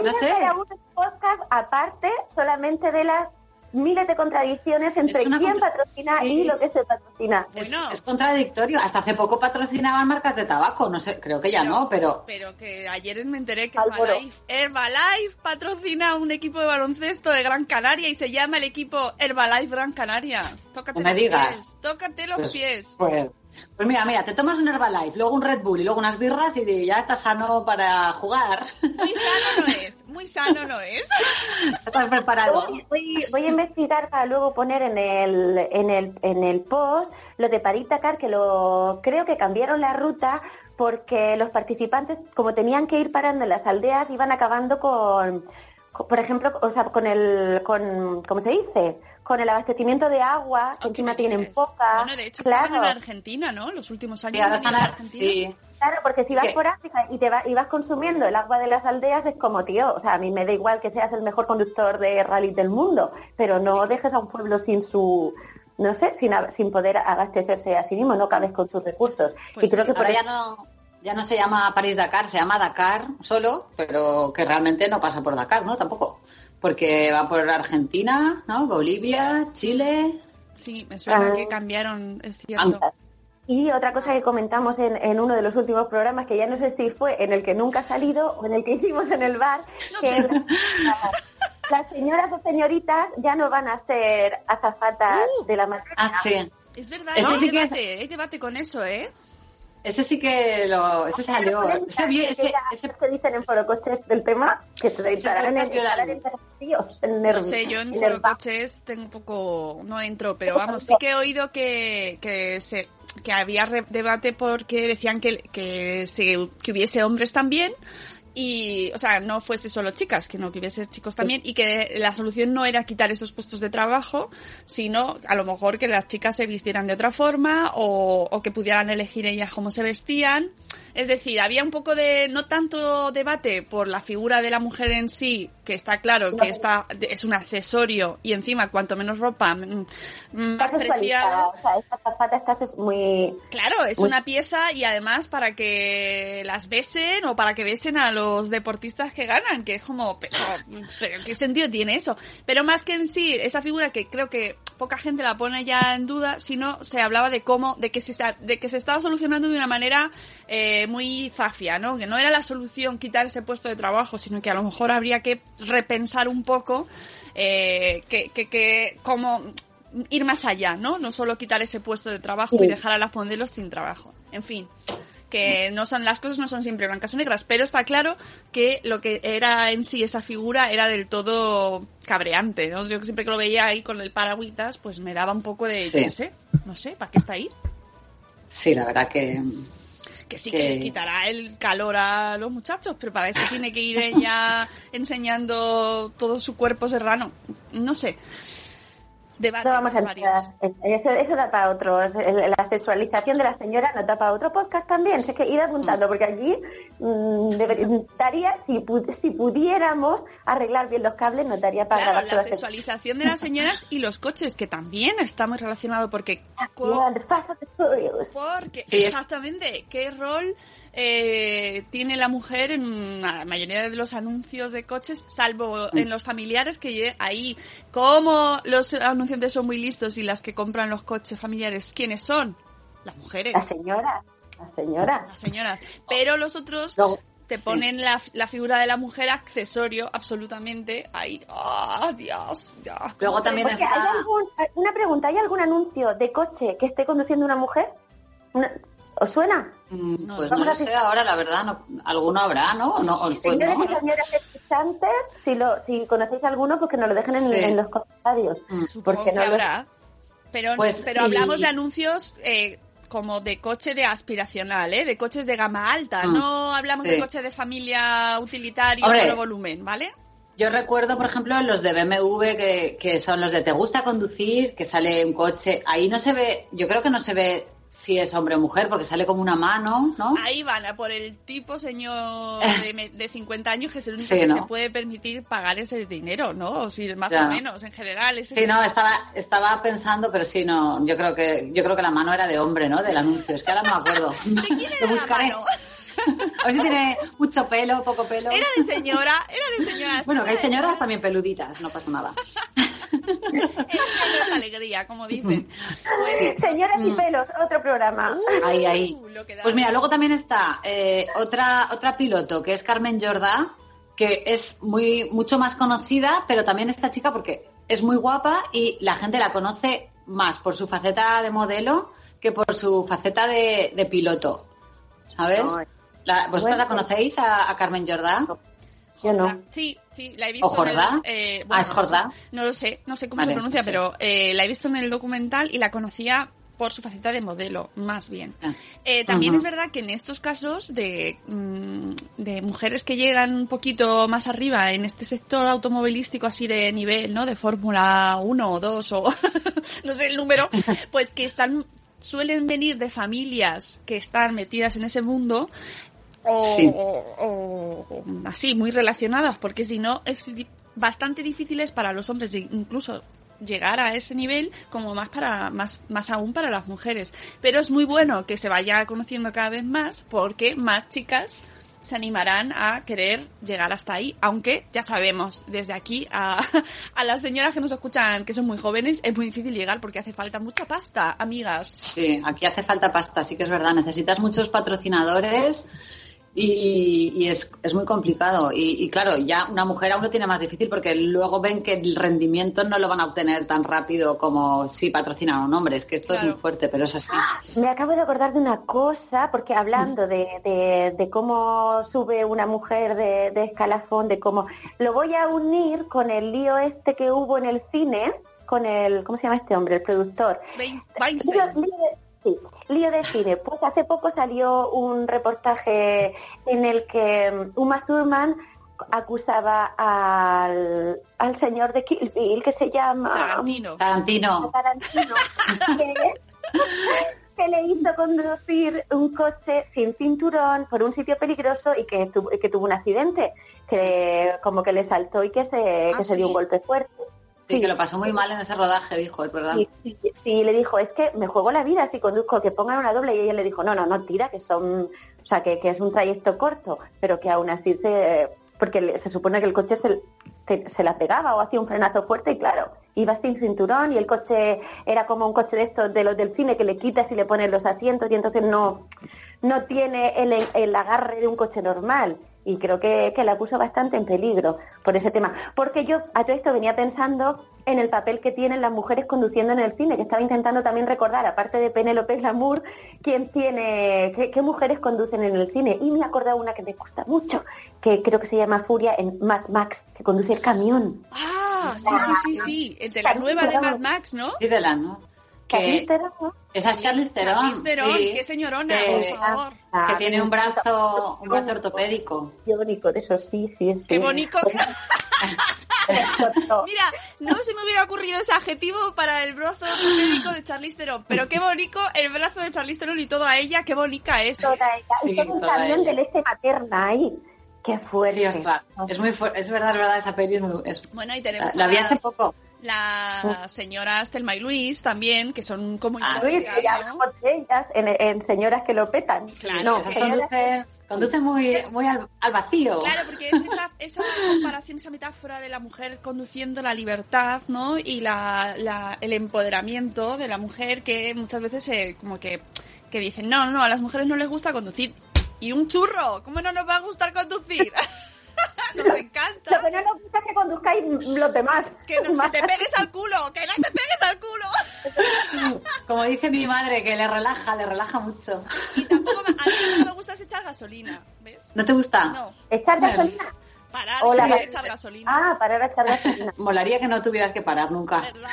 Speaker 3: no
Speaker 2: sé.
Speaker 3: un podcast aparte solamente de las miles de contradicciones entre quién
Speaker 2: contra-
Speaker 3: patrocina
Speaker 2: Sí.
Speaker 3: y lo que se patrocina.
Speaker 2: Es,
Speaker 1: Bueno.
Speaker 2: es contradictorio. Hasta hace poco patrocinaban marcas de tabaco, no sé, creo que ya no, pero
Speaker 1: Pero que ayer me enteré que. Herbalife, Herbalife patrocina un equipo de baloncesto de Gran Canaria y se llama el equipo Herbalife Gran Canaria. Tócate
Speaker 2: No me
Speaker 1: los
Speaker 2: digas.
Speaker 1: pies, tócate los
Speaker 2: pues,
Speaker 1: pies.
Speaker 2: pues, pues mira, mira, te tomas un Herbalife, luego un Red Bull y luego unas birras y ya estás sano para jugar.
Speaker 1: Muy sano no es, muy sano no es. (laughs)
Speaker 2: estás preparado.
Speaker 3: Voy, voy- voy a investigar para luego poner en el, en el, en el post lo de París Dakar, que lo creo que cambiaron la ruta porque los participantes, como tenían que ir parando en las aldeas, iban acabando con, con- por ejemplo, o sea, con el, con, ¿cómo se dice? Con el abastecimiento de agua, que
Speaker 1: ¿Qué
Speaker 3: encima tienen poca.
Speaker 1: Bueno, de hecho
Speaker 3: claro.
Speaker 1: en Argentina, ¿no? Los últimos años a- Argentina.
Speaker 2: sí.
Speaker 3: Claro, porque si vas
Speaker 2: ¿Qué?
Speaker 3: por África y te va- y vas consumiendo el agua de las aldeas es como, tío, o sea, a mí me da igual que seas el mejor conductor de rally del mundo, pero no dejes a un pueblo sin su, no sé, sin, sin poder abastecerse a sí mismo, no cabes con sus recursos.
Speaker 1: Pues
Speaker 3: y creo
Speaker 1: sí,
Speaker 3: que por ahí
Speaker 2: ya no, ya no se llama París Dakar, se llama Dakar solo, pero que realmente no pasa por Dakar, ¿no? Tampoco. Porque va por Argentina, ¿no? Bolivia, Chile.
Speaker 1: Sí, me suena
Speaker 3: Ah.
Speaker 1: que cambiaron, es cierto.
Speaker 3: Y otra cosa que comentamos en, en uno de los últimos programas, que ya no sé si fue en el que nunca ha salido o en el que hicimos en el bar,
Speaker 1: No
Speaker 3: que las, señoras o señoritas ya no van a ser azafatas
Speaker 1: Uh.
Speaker 3: de la materia.
Speaker 2: Ah, sí.
Speaker 1: Es verdad,
Speaker 2: Ese
Speaker 1: hay
Speaker 2: sí que es-
Speaker 1: debate, hay debate con eso, ¿eh?
Speaker 2: Ese sí que lo, ese salió. Ese, ese, ese-
Speaker 3: que dicen en forocoches del tema que te estarán en, el-
Speaker 1: No sé, yo en
Speaker 3: en el bajo.
Speaker 1: coches tengo un poco, no entro, pero vamos, sí que he oído que, que se que había re- debate porque decían que, que, se- que hubiese hombres también y, o sea, no fuese solo chicas, que no que hubiese chicos también y que la solución no era quitar esos puestos de trabajo, sino a lo mejor que las chicas se vistieran de otra forma o, o que pudieran elegir ellas cómo se vestían. Es decir, había un poco de, no tanto debate por la figura de la mujer en sí, que está claro que está, es un accesorio y encima cuanto menos ropa, mm, mm, más preciado.
Speaker 3: o sea, esta zapata esta es muy...
Speaker 1: Claro, es una pieza y además para que las besen o para que besen a los deportistas que ganan, que es como, pero, pero ¿qué sentido tiene eso? Pero más que en sí, esa figura que creo que poca gente la pone ya en duda, sino se hablaba de cómo, de que se, de que se estaba solucionando de una manera eh, muy zafia, ¿no? Que no era la solución quitar ese puesto de trabajo, sino que a lo mejor habría que repensar un poco eh, que, que, que cómo ir más allá, ¿no? No solo quitar ese puesto de trabajo y dejar a las modelos sin trabajo. En fin, que no son las cosas no son siempre blancas o negras, pero está claro que lo que era en sí esa figura era del todo cabreante, ¿no? Yo siempre que lo veía ahí con el paragüitas, pues me daba un poco de,
Speaker 2: Sí.
Speaker 1: qué sé, no sé, ¿para qué está ahí?
Speaker 2: sí, la verdad que
Speaker 1: Que sí Que- les quitará el calor a los muchachos, pero para eso tiene que ir ella enseñando todo su cuerpo serrano. No sé. Debates
Speaker 3: No vamos a
Speaker 1: varios.
Speaker 3: Eso, eso da para otro. La sexualización de la señora nos da para otro podcast también. Es que ir apuntando, porque aquí mm, debería- daría, si, si pudiéramos arreglar bien los cables, nos daría para
Speaker 1: Claro, la sexualización de las señoras y los coches, que también está muy relacionado porque...
Speaker 3: Furious.
Speaker 1: Porque, exactamente, ¿qué rol eh, tiene la mujer en la mayoría de los anuncios de coches, salvo en los familiares que lle- ahí, como los anunciantes son muy listos y las que compran los coches familiares, ¿quiénes son? Las mujeres,
Speaker 3: La señora. La señora.
Speaker 1: las señoras. Pero los otros te ponen la, la figura de la mujer accesorio absolutamente ahí. ¡Ah, Dios! Ya.
Speaker 2: Luego también
Speaker 3: hay algún, una pregunta, ¿hay algún anuncio de coche que esté conduciendo una mujer? Una- ¿Os suena?
Speaker 2: Mm,
Speaker 1: No,
Speaker 2: Pues no lo sé ahora, la verdad, no, alguno habrá, ¿no? No, pues
Speaker 3: Señores
Speaker 2: no,
Speaker 3: y
Speaker 2: ¿no?
Speaker 3: señoras escuchantes, si, lo, si conocéis alguno, pues que nos lo dejen en,
Speaker 2: Sí.
Speaker 3: en los comentarios.
Speaker 1: Supongo
Speaker 3: Porque no
Speaker 1: que habrá. Pero,
Speaker 2: Pues,
Speaker 1: pero
Speaker 2: y-
Speaker 1: hablamos de anuncios eh, como de coche de aspiracional, ¿eh? De coches de gama alta.
Speaker 2: Mm,
Speaker 1: No hablamos de coche de familia utilitario
Speaker 2: Hombre.
Speaker 1: todo volumen, ¿vale?
Speaker 2: Yo recuerdo, por ejemplo, los de BMW, que, que son los de ¿te gusta conducir? Que sale un coche. Ahí no se ve, yo creo que no se ve si es hombre o mujer, porque sale como una mano, ¿no?
Speaker 1: Ahí van a por el tipo señor (laughs) de, de 50 años que es el único
Speaker 2: Sí,
Speaker 1: que
Speaker 2: ¿no?
Speaker 1: se puede permitir pagar ese dinero, ¿no? O si más
Speaker 2: Ya.
Speaker 1: o menos, en general. Ese
Speaker 2: Sí, no, estaba, estaba pensando, pero sí, no, yo creo que, yo creo que la mano era de hombre, ¿no? Del anuncio, es que ahora no me acuerdo. (laughs)
Speaker 1: ¿De quién era la mano? (laughs)
Speaker 2: A ver si tiene mucho pelo, poco pelo.
Speaker 1: Era de señora, era de señora.
Speaker 2: Bueno, que hay señoras también peluditas, no pasa nada. (laughs)
Speaker 1: Es alegría, como dicen. Pues,
Speaker 3: Señoras y
Speaker 2: Mm.
Speaker 3: pelos, otro programa.
Speaker 2: Ahí, ahí.
Speaker 1: Uh.
Speaker 2: Pues mira, luego también está eh, otra, otra piloto, que es Carmen Jordá, que es muy, mucho más conocida, pero también esta chica porque es muy guapa y la gente la conoce más por su faceta de modelo que por su faceta de, de piloto. ¿Sabes?
Speaker 3: Ay.
Speaker 2: La- ¿Vosotros
Speaker 3: Bueno.
Speaker 2: la conocéis a, a Carmen Jordá?
Speaker 3: Yo no.
Speaker 1: Jordá. Sí, sí, la he visto.
Speaker 2: ¿O Jordá?
Speaker 1: en el- eh,
Speaker 2: Ah, ¿es Jordá?
Speaker 1: No lo sé, no sé cómo
Speaker 2: Vale,
Speaker 1: se pronuncia,
Speaker 2: sé.
Speaker 1: pero eh, la he visto en el documental y la conocía por su faceta de modelo, más bien.
Speaker 2: Ah.
Speaker 1: Eh, también es verdad que en estos casos de, mm, de mujeres que llegan un poquito más arriba en este sector automovilístico así de nivel, ¿no? De Fórmula 1 o 2 o (laughs) no sé el número, (laughs) pues que están suelen venir de familias que están metidas en ese mundo o,
Speaker 2: Sí.
Speaker 1: o- o así, muy relacionadas, porque si no es bastante difícil es para los hombres incluso llegar a ese nivel como más para más más aún para las mujeres pero es muy bueno que se vaya conociendo cada vez más porque más chicas se animarán a querer llegar hasta ahí aunque ya sabemos desde aquí a, (laughs) a las señoras que nos escuchan que son muy jóvenes es muy difícil llegar porque hace falta mucha pasta amigas
Speaker 2: Sí, aquí hace falta pasta, sí que es verdad. Necesitas muchos patrocinadores y, y es, es muy complicado. Y, y claro, ya una mujer aún lo tiene más difícil porque luego ven que el rendimiento no lo van a obtener tan rápido como si patrocinan a un hombre. Es que esto es muy fuerte, pero es así.
Speaker 3: Me acabo de acordar de una cosa, porque hablando de, de- de cómo sube una mujer de, de escalafón, de cómo... Lo voy a unir con el lío este que hubo en el cine, con el... ¿Cómo se llama este hombre? El productor.
Speaker 1: Weinstein.
Speaker 3: Sí, lío de cine. Pues hace poco salió un reportaje en el que mm, Uma Thurman acusaba al, al señor de Kill Bill, que se llama...
Speaker 1: Tarantino
Speaker 2: Tarantino. (laughs)
Speaker 3: Tarantino, que, (laughs) que le hizo conducir un coche sin cinturón por un sitio peligroso y que, tuvo- que tuvo un accidente, que como que le saltó y que se,
Speaker 1: ¿Ah,
Speaker 3: que se dio
Speaker 1: sí?
Speaker 3: un golpe fuerte.
Speaker 2: Sí, que lo pasó muy mal en ese rodaje, dijo, es verdad.
Speaker 3: Sí, sí, sí, le dijo, es que me juego la vida si conduzco, que pongan una doble. Y ella le dijo, no, no, no, tira, que son, o sea, que, que es un trayecto corto, pero que aún así se, porque se supone que el coche se la pegaba o hacía un frenazo fuerte y claro, iba sin cinturón y el coche era como un coche de estos, de los del cine, que le quitas y le pones los asientos y entonces no, no tiene el, el agarre de un coche normal. Y creo que, que la puso bastante en peligro por ese tema. Porque yo a todo esto venía pensando en el papel que tienen las mujeres conduciendo en el cine, que estaba intentando también recordar, aparte de Penélope Glamour, quién tiene, qué, qué mujeres conducen en el cine. Y me he acordado una que me gusta mucho, que creo que se llama Furia en Mad Max, que conduce el camión.
Speaker 1: Ah, sí, sí, sí, sí. El de la nueva de Mad Max, ¿no?
Speaker 2: Sí, de la, ¿no? Que esa es Charlize Theron.
Speaker 1: Charlize Theron,
Speaker 2: sí,
Speaker 1: qué señorona,
Speaker 2: que-
Speaker 1: por favor.
Speaker 2: que tiene un brazo, un brazo ortopédico.
Speaker 3: Biónico, de eso sí, sí, sí.
Speaker 1: Qué (laughs) bonito. Mira, no se me hubiera ocurrido ese adjetivo para el brazo ortopédico de Charlize Theron, pero qué bonito el brazo de Charlize Theron y todo a ella, qué bonita es.
Speaker 3: Toda ella.
Speaker 2: Sí,
Speaker 3: y todo un
Speaker 2: toda
Speaker 3: camión
Speaker 2: ella.
Speaker 3: de leche materna ahí. Qué fuerte.
Speaker 2: Sí, ostras, es muy fu- es verdad, es verdad, esa peli es muy- es-
Speaker 1: Bueno, y tenemos
Speaker 2: La vi hace
Speaker 1: las-
Speaker 2: poco.
Speaker 1: las señoras Telma y Luis también, que son como
Speaker 2: Ah,
Speaker 3: Luis,
Speaker 1: amigas,
Speaker 3: que ya
Speaker 1: ¿no?
Speaker 3: hablamos de ellas en, en señoras que lo petan.
Speaker 1: Claro,
Speaker 3: no, señoras-
Speaker 2: conduce, muy, muy al, al vacío.
Speaker 1: Claro, porque es esa, esa comparación, esa metáfora de la mujer conduciendo la libertad, ¿no? Y la, la- el empoderamiento de la mujer que muchas veces se, como que, que dicen, no, no, a las mujeres no les gusta conducir. Y un churro. ¿Cómo no nos va a gustar conducir? (laughs) nos encanta.
Speaker 3: Lo que no nos gusta es que conduzcáis los demás.
Speaker 1: Que, no, que te pegues al culo, que no te pegues al culo. (laughs)
Speaker 2: Como dice mi madre, que le relaja, le relaja mucho.
Speaker 1: Y tampoco me, a mí lo que me gusta es echar gasolina, ¿ves?
Speaker 2: ¿No te gusta?
Speaker 1: No,
Speaker 3: ¿Echar gasolina?
Speaker 1: parar
Speaker 3: O la
Speaker 1: y
Speaker 3: gas-
Speaker 1: echar gasolina.
Speaker 3: Ah, parar a echar gasolina. (laughs)
Speaker 2: Molaría que no tuvieras que parar nunca.
Speaker 1: ¿Verdad?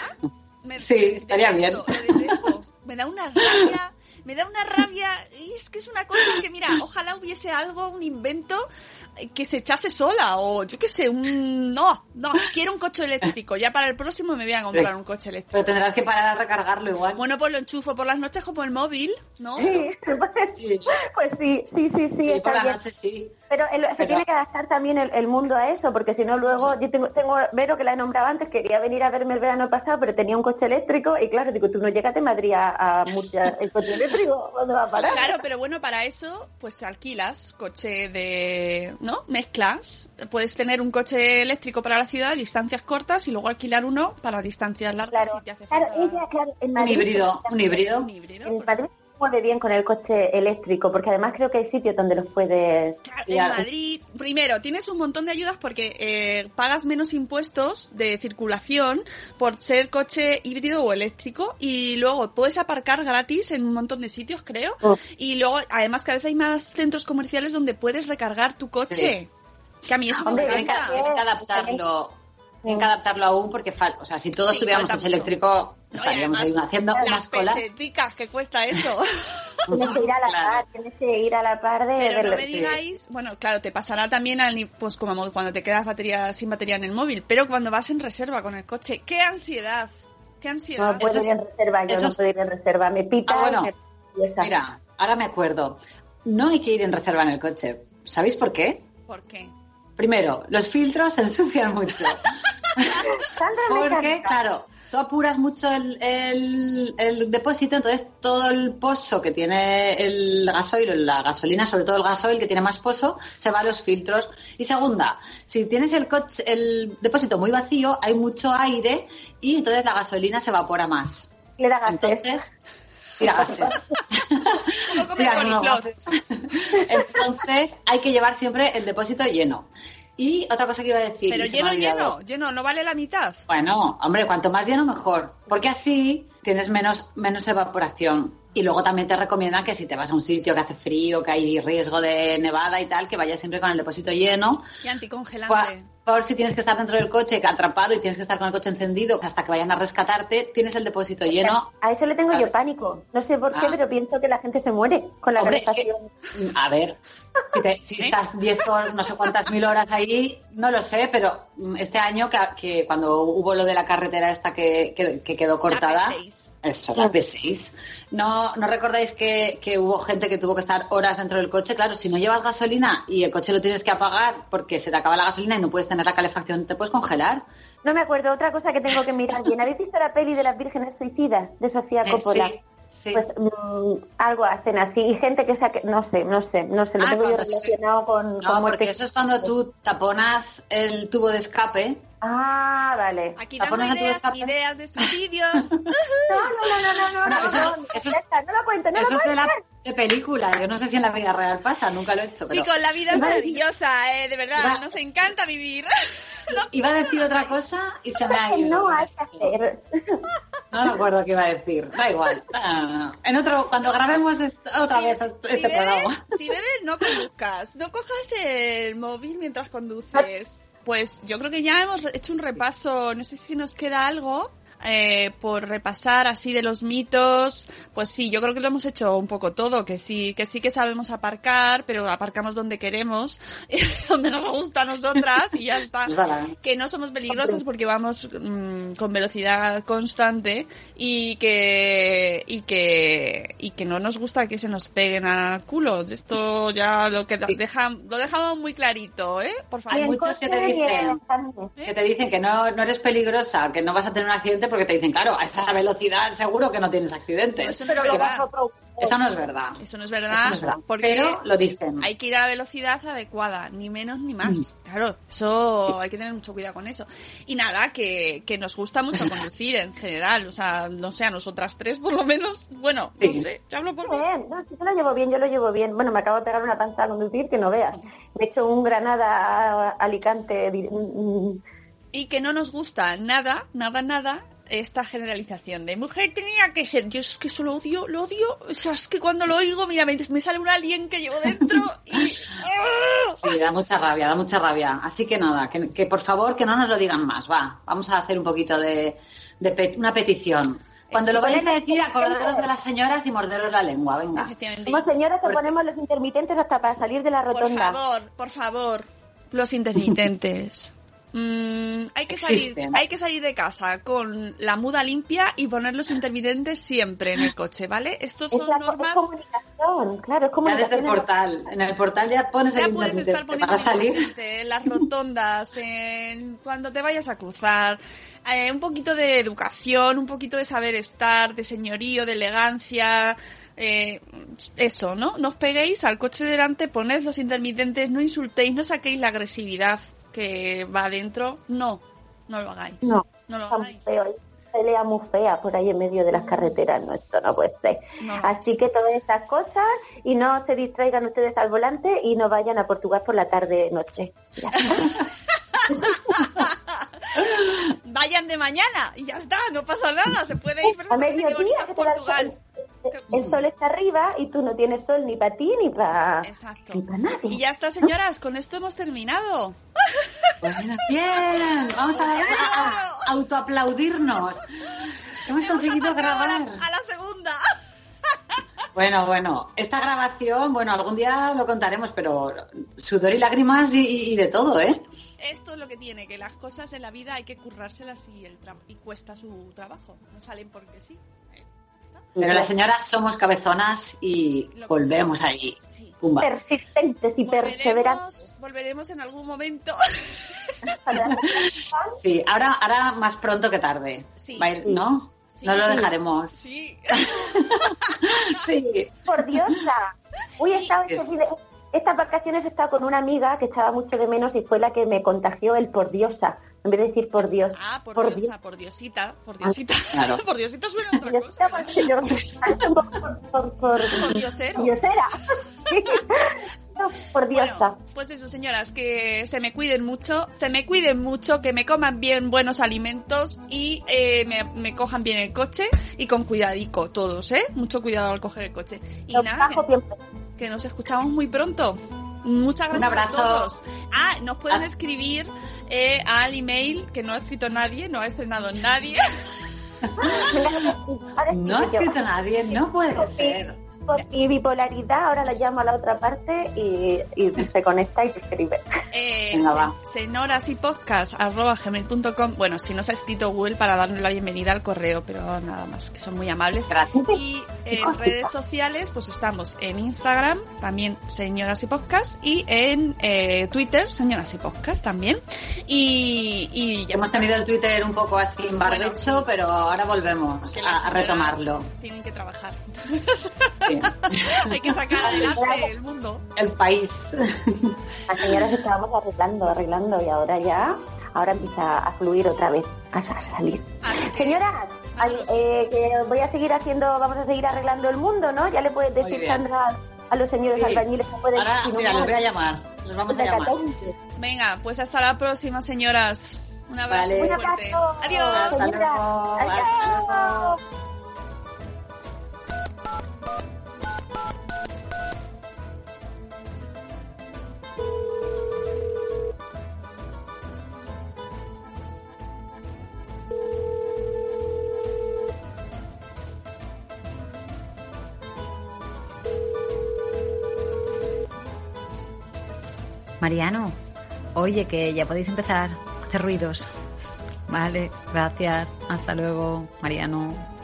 Speaker 1: Me-
Speaker 2: Sí, estaría
Speaker 1: detesto,
Speaker 2: bien.
Speaker 1: Me da una rabia, me da una rabia. Y es que es una cosa que, mira, ojalá hubiese algo, un invento eh, que se echase sola. O yo qué sé, un. No, no, quiero un coche eléctrico. Ya para el próximo me voy a comprar un coche eléctrico.
Speaker 2: Pero tendrás que parar a recargarlo igual.
Speaker 1: Bueno, pues lo enchufo por las noches como el móvil, ¿no?
Speaker 3: Sí,
Speaker 2: Sí. (laughs)
Speaker 3: pues sí, sí, sí, sí,
Speaker 2: Sí, por sí.
Speaker 3: Pero el- se
Speaker 2: Pero-
Speaker 3: tiene que adaptar también el, el mundo a eso, porque si no luego, yo tengo, tengo, Vero que la he nombrado antes, quería venir a verme el verano pasado, pero tenía un coche eléctrico y claro, digo, tú no llegas de Madrid a, a Murcia, (laughs) el coche eléctrico, ¿dónde va a parar?
Speaker 1: Claro, pero bueno, para eso, pues alquilas coche de, ¿no? Mezclas. Puedes tener un coche eléctrico para la ciudad, distancias cortas, y luego alquilar uno para distancias largas
Speaker 3: Claro,
Speaker 1: si te hace
Speaker 3: claro,
Speaker 1: falta.
Speaker 3: ella, claro, en
Speaker 2: Un híbrido, un híbrido.
Speaker 1: Un híbrido.
Speaker 3: en Madrid se mueve bien con el coche eléctrico, porque además creo que hay sitios donde los puedes...
Speaker 1: Claro. En Madrid, primero, tienes un montón de ayudas porque eh, pagas menos impuestos de circulación por ser coche híbrido o eléctrico y luego puedes aparcar gratis en un montón de sitios, creo.
Speaker 3: Oh.
Speaker 1: Y luego, además, cada vez hay más centros comerciales donde puedes recargar tu coche. Que a mí eso
Speaker 3: Hombre,
Speaker 1: me
Speaker 2: Tienen que,
Speaker 1: encanta.
Speaker 2: tienen que adaptarlo. Tienen que adaptarlo aún porque, o sea, si todos
Speaker 1: Sí,
Speaker 2: tuviéramos coche
Speaker 1: mucho.
Speaker 2: eléctrico, Estaríamos ahí
Speaker 1: además,
Speaker 2: haciendo
Speaker 1: Las
Speaker 2: unas colas.
Speaker 1: peseticas que cuesta eso. (laughs)
Speaker 3: Tienes que ir a la
Speaker 2: Claro.
Speaker 3: par, tienes que ir a la par de...
Speaker 1: Pero
Speaker 3: de
Speaker 1: no me digáis, bueno, claro, te pasará también al, pues como cuando te quedas batería sin batería en el móvil, pero cuando vas en reserva con el coche, qué ansiedad, qué ansiedad.
Speaker 3: No puedo
Speaker 2: Eso
Speaker 3: ir en reserva, yo no puedo ir en reserva, me pita
Speaker 2: Ah, bueno.
Speaker 3: me.
Speaker 2: Mira, ahora me acuerdo. No hay que ir en reserva en el coche. ¿Sabéis por qué?
Speaker 1: ¿Por qué?
Speaker 2: Primero, los filtros se ensucian mucho. (laughs) Porque, claro, tú apuras mucho el, el- el depósito, entonces todo el pozo que tiene el gasoil, la gasolina, sobre todo el gasoil que tiene más pozo, se va a los filtros. Y segunda, si tienes el coche, el depósito muy vacío, hay mucho aire y entonces la gasolina se evapora más.
Speaker 3: Le da gases.
Speaker 2: Entonces. (laughs) (laughs) Entonces, hay que llevar siempre el depósito lleno. Y otra cosa que iba a decir.
Speaker 1: Pero lleno, lleno, lleno, no vale la mitad.
Speaker 2: Bueno, hombre, cuanto más lleno mejor, porque así tienes menos, menos evaporación. Y luego también te recomiendan que si te vas a un sitio que hace frío, que hay riesgo de nevada y tal, que vayas siempre con el depósito lleno,
Speaker 1: Y anticongelante.
Speaker 2: por, por si tienes que estar dentro del coche atrapado y tienes que estar con el coche encendido hasta que vayan a rescatarte, tienes el depósito lleno.
Speaker 3: A eso le tengo yo pánico. No sé por qué,
Speaker 2: Ah.
Speaker 3: pero pienso que la gente se muere con la
Speaker 2: Hombre, es que-
Speaker 3: calefacción.
Speaker 2: a ver, si, te- si estás 10 horas, no sé cuántas mil horas ahí, no lo sé, pero mm, este año que, que cuando hubo lo de la carretera esta que, que- que quedó cortada,
Speaker 1: P6.
Speaker 2: eso, la P6, ¿no, no recordáis que, que hubo gente que tuvo que estar horas dentro del coche? Claro, si no llevas gasolina y el coche lo tienes que apagar porque se te acaba la gasolina y no puedes tener la calefacción, te puedes congelar.
Speaker 3: No me acuerdo, otra cosa que tengo que mirar bien. ¿Habéis visto la peli de las vírgenes suicidas de Sofía
Speaker 2: Eh,
Speaker 3: Coppola?
Speaker 2: sí, sí.
Speaker 3: Pues mm, algo hacen así. Y gente que saque, no sé, no sé, no sé, lo
Speaker 2: Ah,
Speaker 3: tengo yo relacionado con,
Speaker 2: No,
Speaker 3: con
Speaker 2: porque
Speaker 3: muerte.
Speaker 2: eso es cuando tú taponas el tubo de escape.
Speaker 3: Ah, vale.
Speaker 1: Aquí
Speaker 2: ¿La
Speaker 1: dando ideas, ideas de suicidios. (laughs)
Speaker 3: No, no, no, no, no, no, no,
Speaker 2: eso-
Speaker 3: no, no,
Speaker 2: eso
Speaker 3: no lo cuento, no
Speaker 2: Eso
Speaker 3: lo
Speaker 2: es de la de película. Yo no sé si en la vida real pasa, nunca lo he hecho. Pero...
Speaker 1: Chicos, la vida es maravillosa, eh, de verdad,
Speaker 2: Va.
Speaker 1: nos encanta vivir. (laughs)
Speaker 2: Iba a decir otra cosa y se me ha ido.
Speaker 3: No hay que hacer. (laughs)
Speaker 2: No me acuerdo qué iba a decir. Da igual. Ah, en otro, cuando grabemos otra vez este
Speaker 1: si, bebes,
Speaker 2: programa.
Speaker 1: si bebes, no conduzcas. No cojas el móvil mientras conduces. Pues yo creo que ya hemos hecho un repaso. No sé si nos queda algo. Eh, por repasar así de los mitos, pues sí, yo creo que lo hemos hecho un poco todo, que sí, que sí que sabemos aparcar, pero aparcamos donde queremos, (laughs) donde nos gusta a nosotras y ya está. (laughs) Que no somos peligrosos porque vamos mm, con velocidad constante y que y que y que no nos gusta que se nos peguen al culo. Esto ya lo que deja, lo dejamos muy clarito, ¿eh? Por
Speaker 2: Hay
Speaker 1: favor.
Speaker 2: muchos que te dicen
Speaker 3: camino.
Speaker 2: que te dicen que no, no eres peligrosa, que no vas a tener un accidente accidente porque te dicen, claro, a esa velocidad seguro que no tienes accidentes.
Speaker 1: Eso no es verdad.
Speaker 2: eso no es verdad.
Speaker 1: Eso no es verdad,
Speaker 2: Eso no es verdad.
Speaker 1: porque
Speaker 2: Pero lo dicen.
Speaker 1: hay que ir a la velocidad adecuada, ni menos ni más. Claro, eso hay que tener mucho cuidado con eso. Y nada, que, que nos gusta mucho (laughs) conducir en general, o sea, no sé, a nosotras tres por lo menos, bueno, no
Speaker 2: Sí.
Speaker 1: sé, yo hablo por mí.
Speaker 3: Bien, no, yo lo llevo bien, yo lo llevo bien. Bueno, me acabo de pegar una panza a conducir que no veas. Me he hecho un Granada a Alicante. mm, mm,
Speaker 1: Y que no nos gusta nada, nada, nada esta generalización de mujer tenía que ser. Yo es que eso lo odio, lo odio. O sea, es que cuando lo oigo, mira, me, me sale un alien que llevo dentro y... (laughs) ¡ah!
Speaker 2: Sí, da mucha rabia, da mucha rabia. Así que nada, que, que por favor que no nos lo digan más, va. Vamos a hacer un poquito de, de pe- una petición. Cuando lo vayáis a decir, acordaros de las señoras y morderos la lengua, venga.
Speaker 3: Somos señoras que ponemos los intermitentes hasta para salir de la
Speaker 1: Por
Speaker 3: rotonda.
Speaker 1: favor, por favor, los intermitentes. Mm, hay que salir, hay que salir de casa con la muda limpia y poner los intermitentes siempre en el coche, ¿vale? Estos
Speaker 3: Es,
Speaker 1: son
Speaker 3: la,
Speaker 1: normas.
Speaker 3: es comunicación, claro, es
Speaker 2: Ya desde
Speaker 3: comunicación.
Speaker 2: el portal. En el portal ya pones
Speaker 1: Ya
Speaker 2: el
Speaker 1: puedes estar poniendo
Speaker 2: para salir.
Speaker 1: intermitente en las rotondas, en cuando te vayas a cruzar, eh, un poquito de educación, un poquito de saber estar, de señorío, de elegancia, eh, eso, ¿no? No os peguéis al coche delante, poned los intermitentes, no insultéis, no saquéis la agresividad que va adentro, no, no lo hagáis.
Speaker 3: No,
Speaker 1: no lo hagáis.
Speaker 3: feo, pelea muy fea por ahí en medio de las carreteras, no, esto no puede ser.
Speaker 1: No.
Speaker 3: Así que todas esas cosas y no se distraigan ustedes al volante y no vayan a Portugal por la tarde noche. Ya. (laughs)
Speaker 1: Vayan de mañana y ya está, no pasa nada, se puede ir
Speaker 3: a mediodía que te da el sol, el sol está arriba y tú no tienes sol ni para ti ni para ni para nadie.
Speaker 1: Y ya está, señoras, con esto hemos terminado.
Speaker 2: Bueno, bien, vamos a, a- a autoaplaudirnos. Hemos conseguido
Speaker 1: a la-
Speaker 2: grabar.
Speaker 1: a la segunda.
Speaker 2: Bueno, bueno, esta grabación, bueno, algún día lo contaremos, pero sudor y lágrimas y, y- de todo, ¿eh?
Speaker 1: Esto es lo que tiene, que las cosas en la vida hay que currárselas y, el y cuesta su trabajo. No salen porque sí.
Speaker 2: Pero las señoras somos cabezonas y volvemos ahí. Pumba.
Speaker 3: Persistentes y perseverantes.
Speaker 1: Volveremos, en algún momento. (laughs)
Speaker 2: Sí, ahora, ahora más pronto que tarde.
Speaker 1: Sí.
Speaker 2: Va a ir- ¿No?
Speaker 1: Sí.
Speaker 2: No lo dejaremos.
Speaker 1: Sí. (laughs)
Speaker 2: Sí.
Speaker 3: Por diosa. Uy, he estado
Speaker 2: Sí, es-
Speaker 3: fin de- estas vacaciones he estado con una amiga que echaba mucho de menos y fue la que me contagió el por diosa. En vez de decir por Dios.
Speaker 1: Ah, por,
Speaker 3: Por
Speaker 1: diosa, por diosita, por diosita.
Speaker 2: Claro. (laughs)
Speaker 1: por diosita suena a otra
Speaker 3: Diosita,
Speaker 1: cosa.
Speaker 3: porque yo por, por, por, por,
Speaker 1: Por diosero.
Speaker 3: diosera. (laughs) No, por diosa.
Speaker 1: Bueno, pues eso, señoras, que se me cuiden mucho, se me cuiden mucho, que me coman bien buenos alimentos y eh, me, me cojan bien el coche y con cuidadico todos, ¿eh? Mucho cuidado al coger el coche. Y nada, que, que nos escuchamos muy pronto. Muchas
Speaker 2: Un
Speaker 1: gracias
Speaker 2: abrazo.
Speaker 1: a todos. Ah, nos pueden
Speaker 2: Ah.
Speaker 1: escribir eh, al email que no ha escrito nadie, no ha estrenado nadie. (laughs) (laughs)
Speaker 2: No ha escrito nadie, no puede ser.
Speaker 3: Mi bipolaridad, ahora la llamo a la otra parte y, y se conecta y te escribe.
Speaker 1: Eh,
Speaker 2: Venga, va.
Speaker 1: senoras y podcast arroba gmail.com. Bueno, si nos ha escrito Google para darle la bienvenida al correo, pero nada más, que son muy amables.
Speaker 2: Gracias.
Speaker 1: Y en redes sociales, pues estamos en Instagram, también Señoras y Podcast, y en eh, Twitter, Señoras y Podcast también. Y, y ya
Speaker 2: Hemos
Speaker 1: está.
Speaker 2: tenido el Twitter un poco así en barbecho,
Speaker 1: Bueno, sí.
Speaker 2: pero ahora volvemos a, a
Speaker 1: señoras
Speaker 2: retomarlo.
Speaker 1: Tienen que trabajar.
Speaker 2: Sí. (laughs)
Speaker 1: Hay que sacar adelante el mundo.
Speaker 2: El país.
Speaker 3: Las señoras estábamos arreglando, arreglando y ahora ya, ahora empieza a fluir otra vez, a, a salir.
Speaker 1: Así que,
Speaker 3: eh, que voy a seguir haciendo, vamos a seguir arreglando el mundo, ¿no? Ya le puedes decir. Sandra, a los señores
Speaker 2: Sí.
Speaker 3: albañiles que pueden
Speaker 2: Ahora, mira, les voy a llamar. Les vamos a llamar.
Speaker 1: venga, pues hasta la próxima, señoras. Un abrazo
Speaker 2: Vale.
Speaker 1: muy
Speaker 3: Un abrazo.
Speaker 1: Adiós.
Speaker 2: Luego.
Speaker 3: adiós.
Speaker 4: Mariano, oye, que ya podéis empezar a hacer ruidos. Vale, gracias. Hasta luego, Mariano.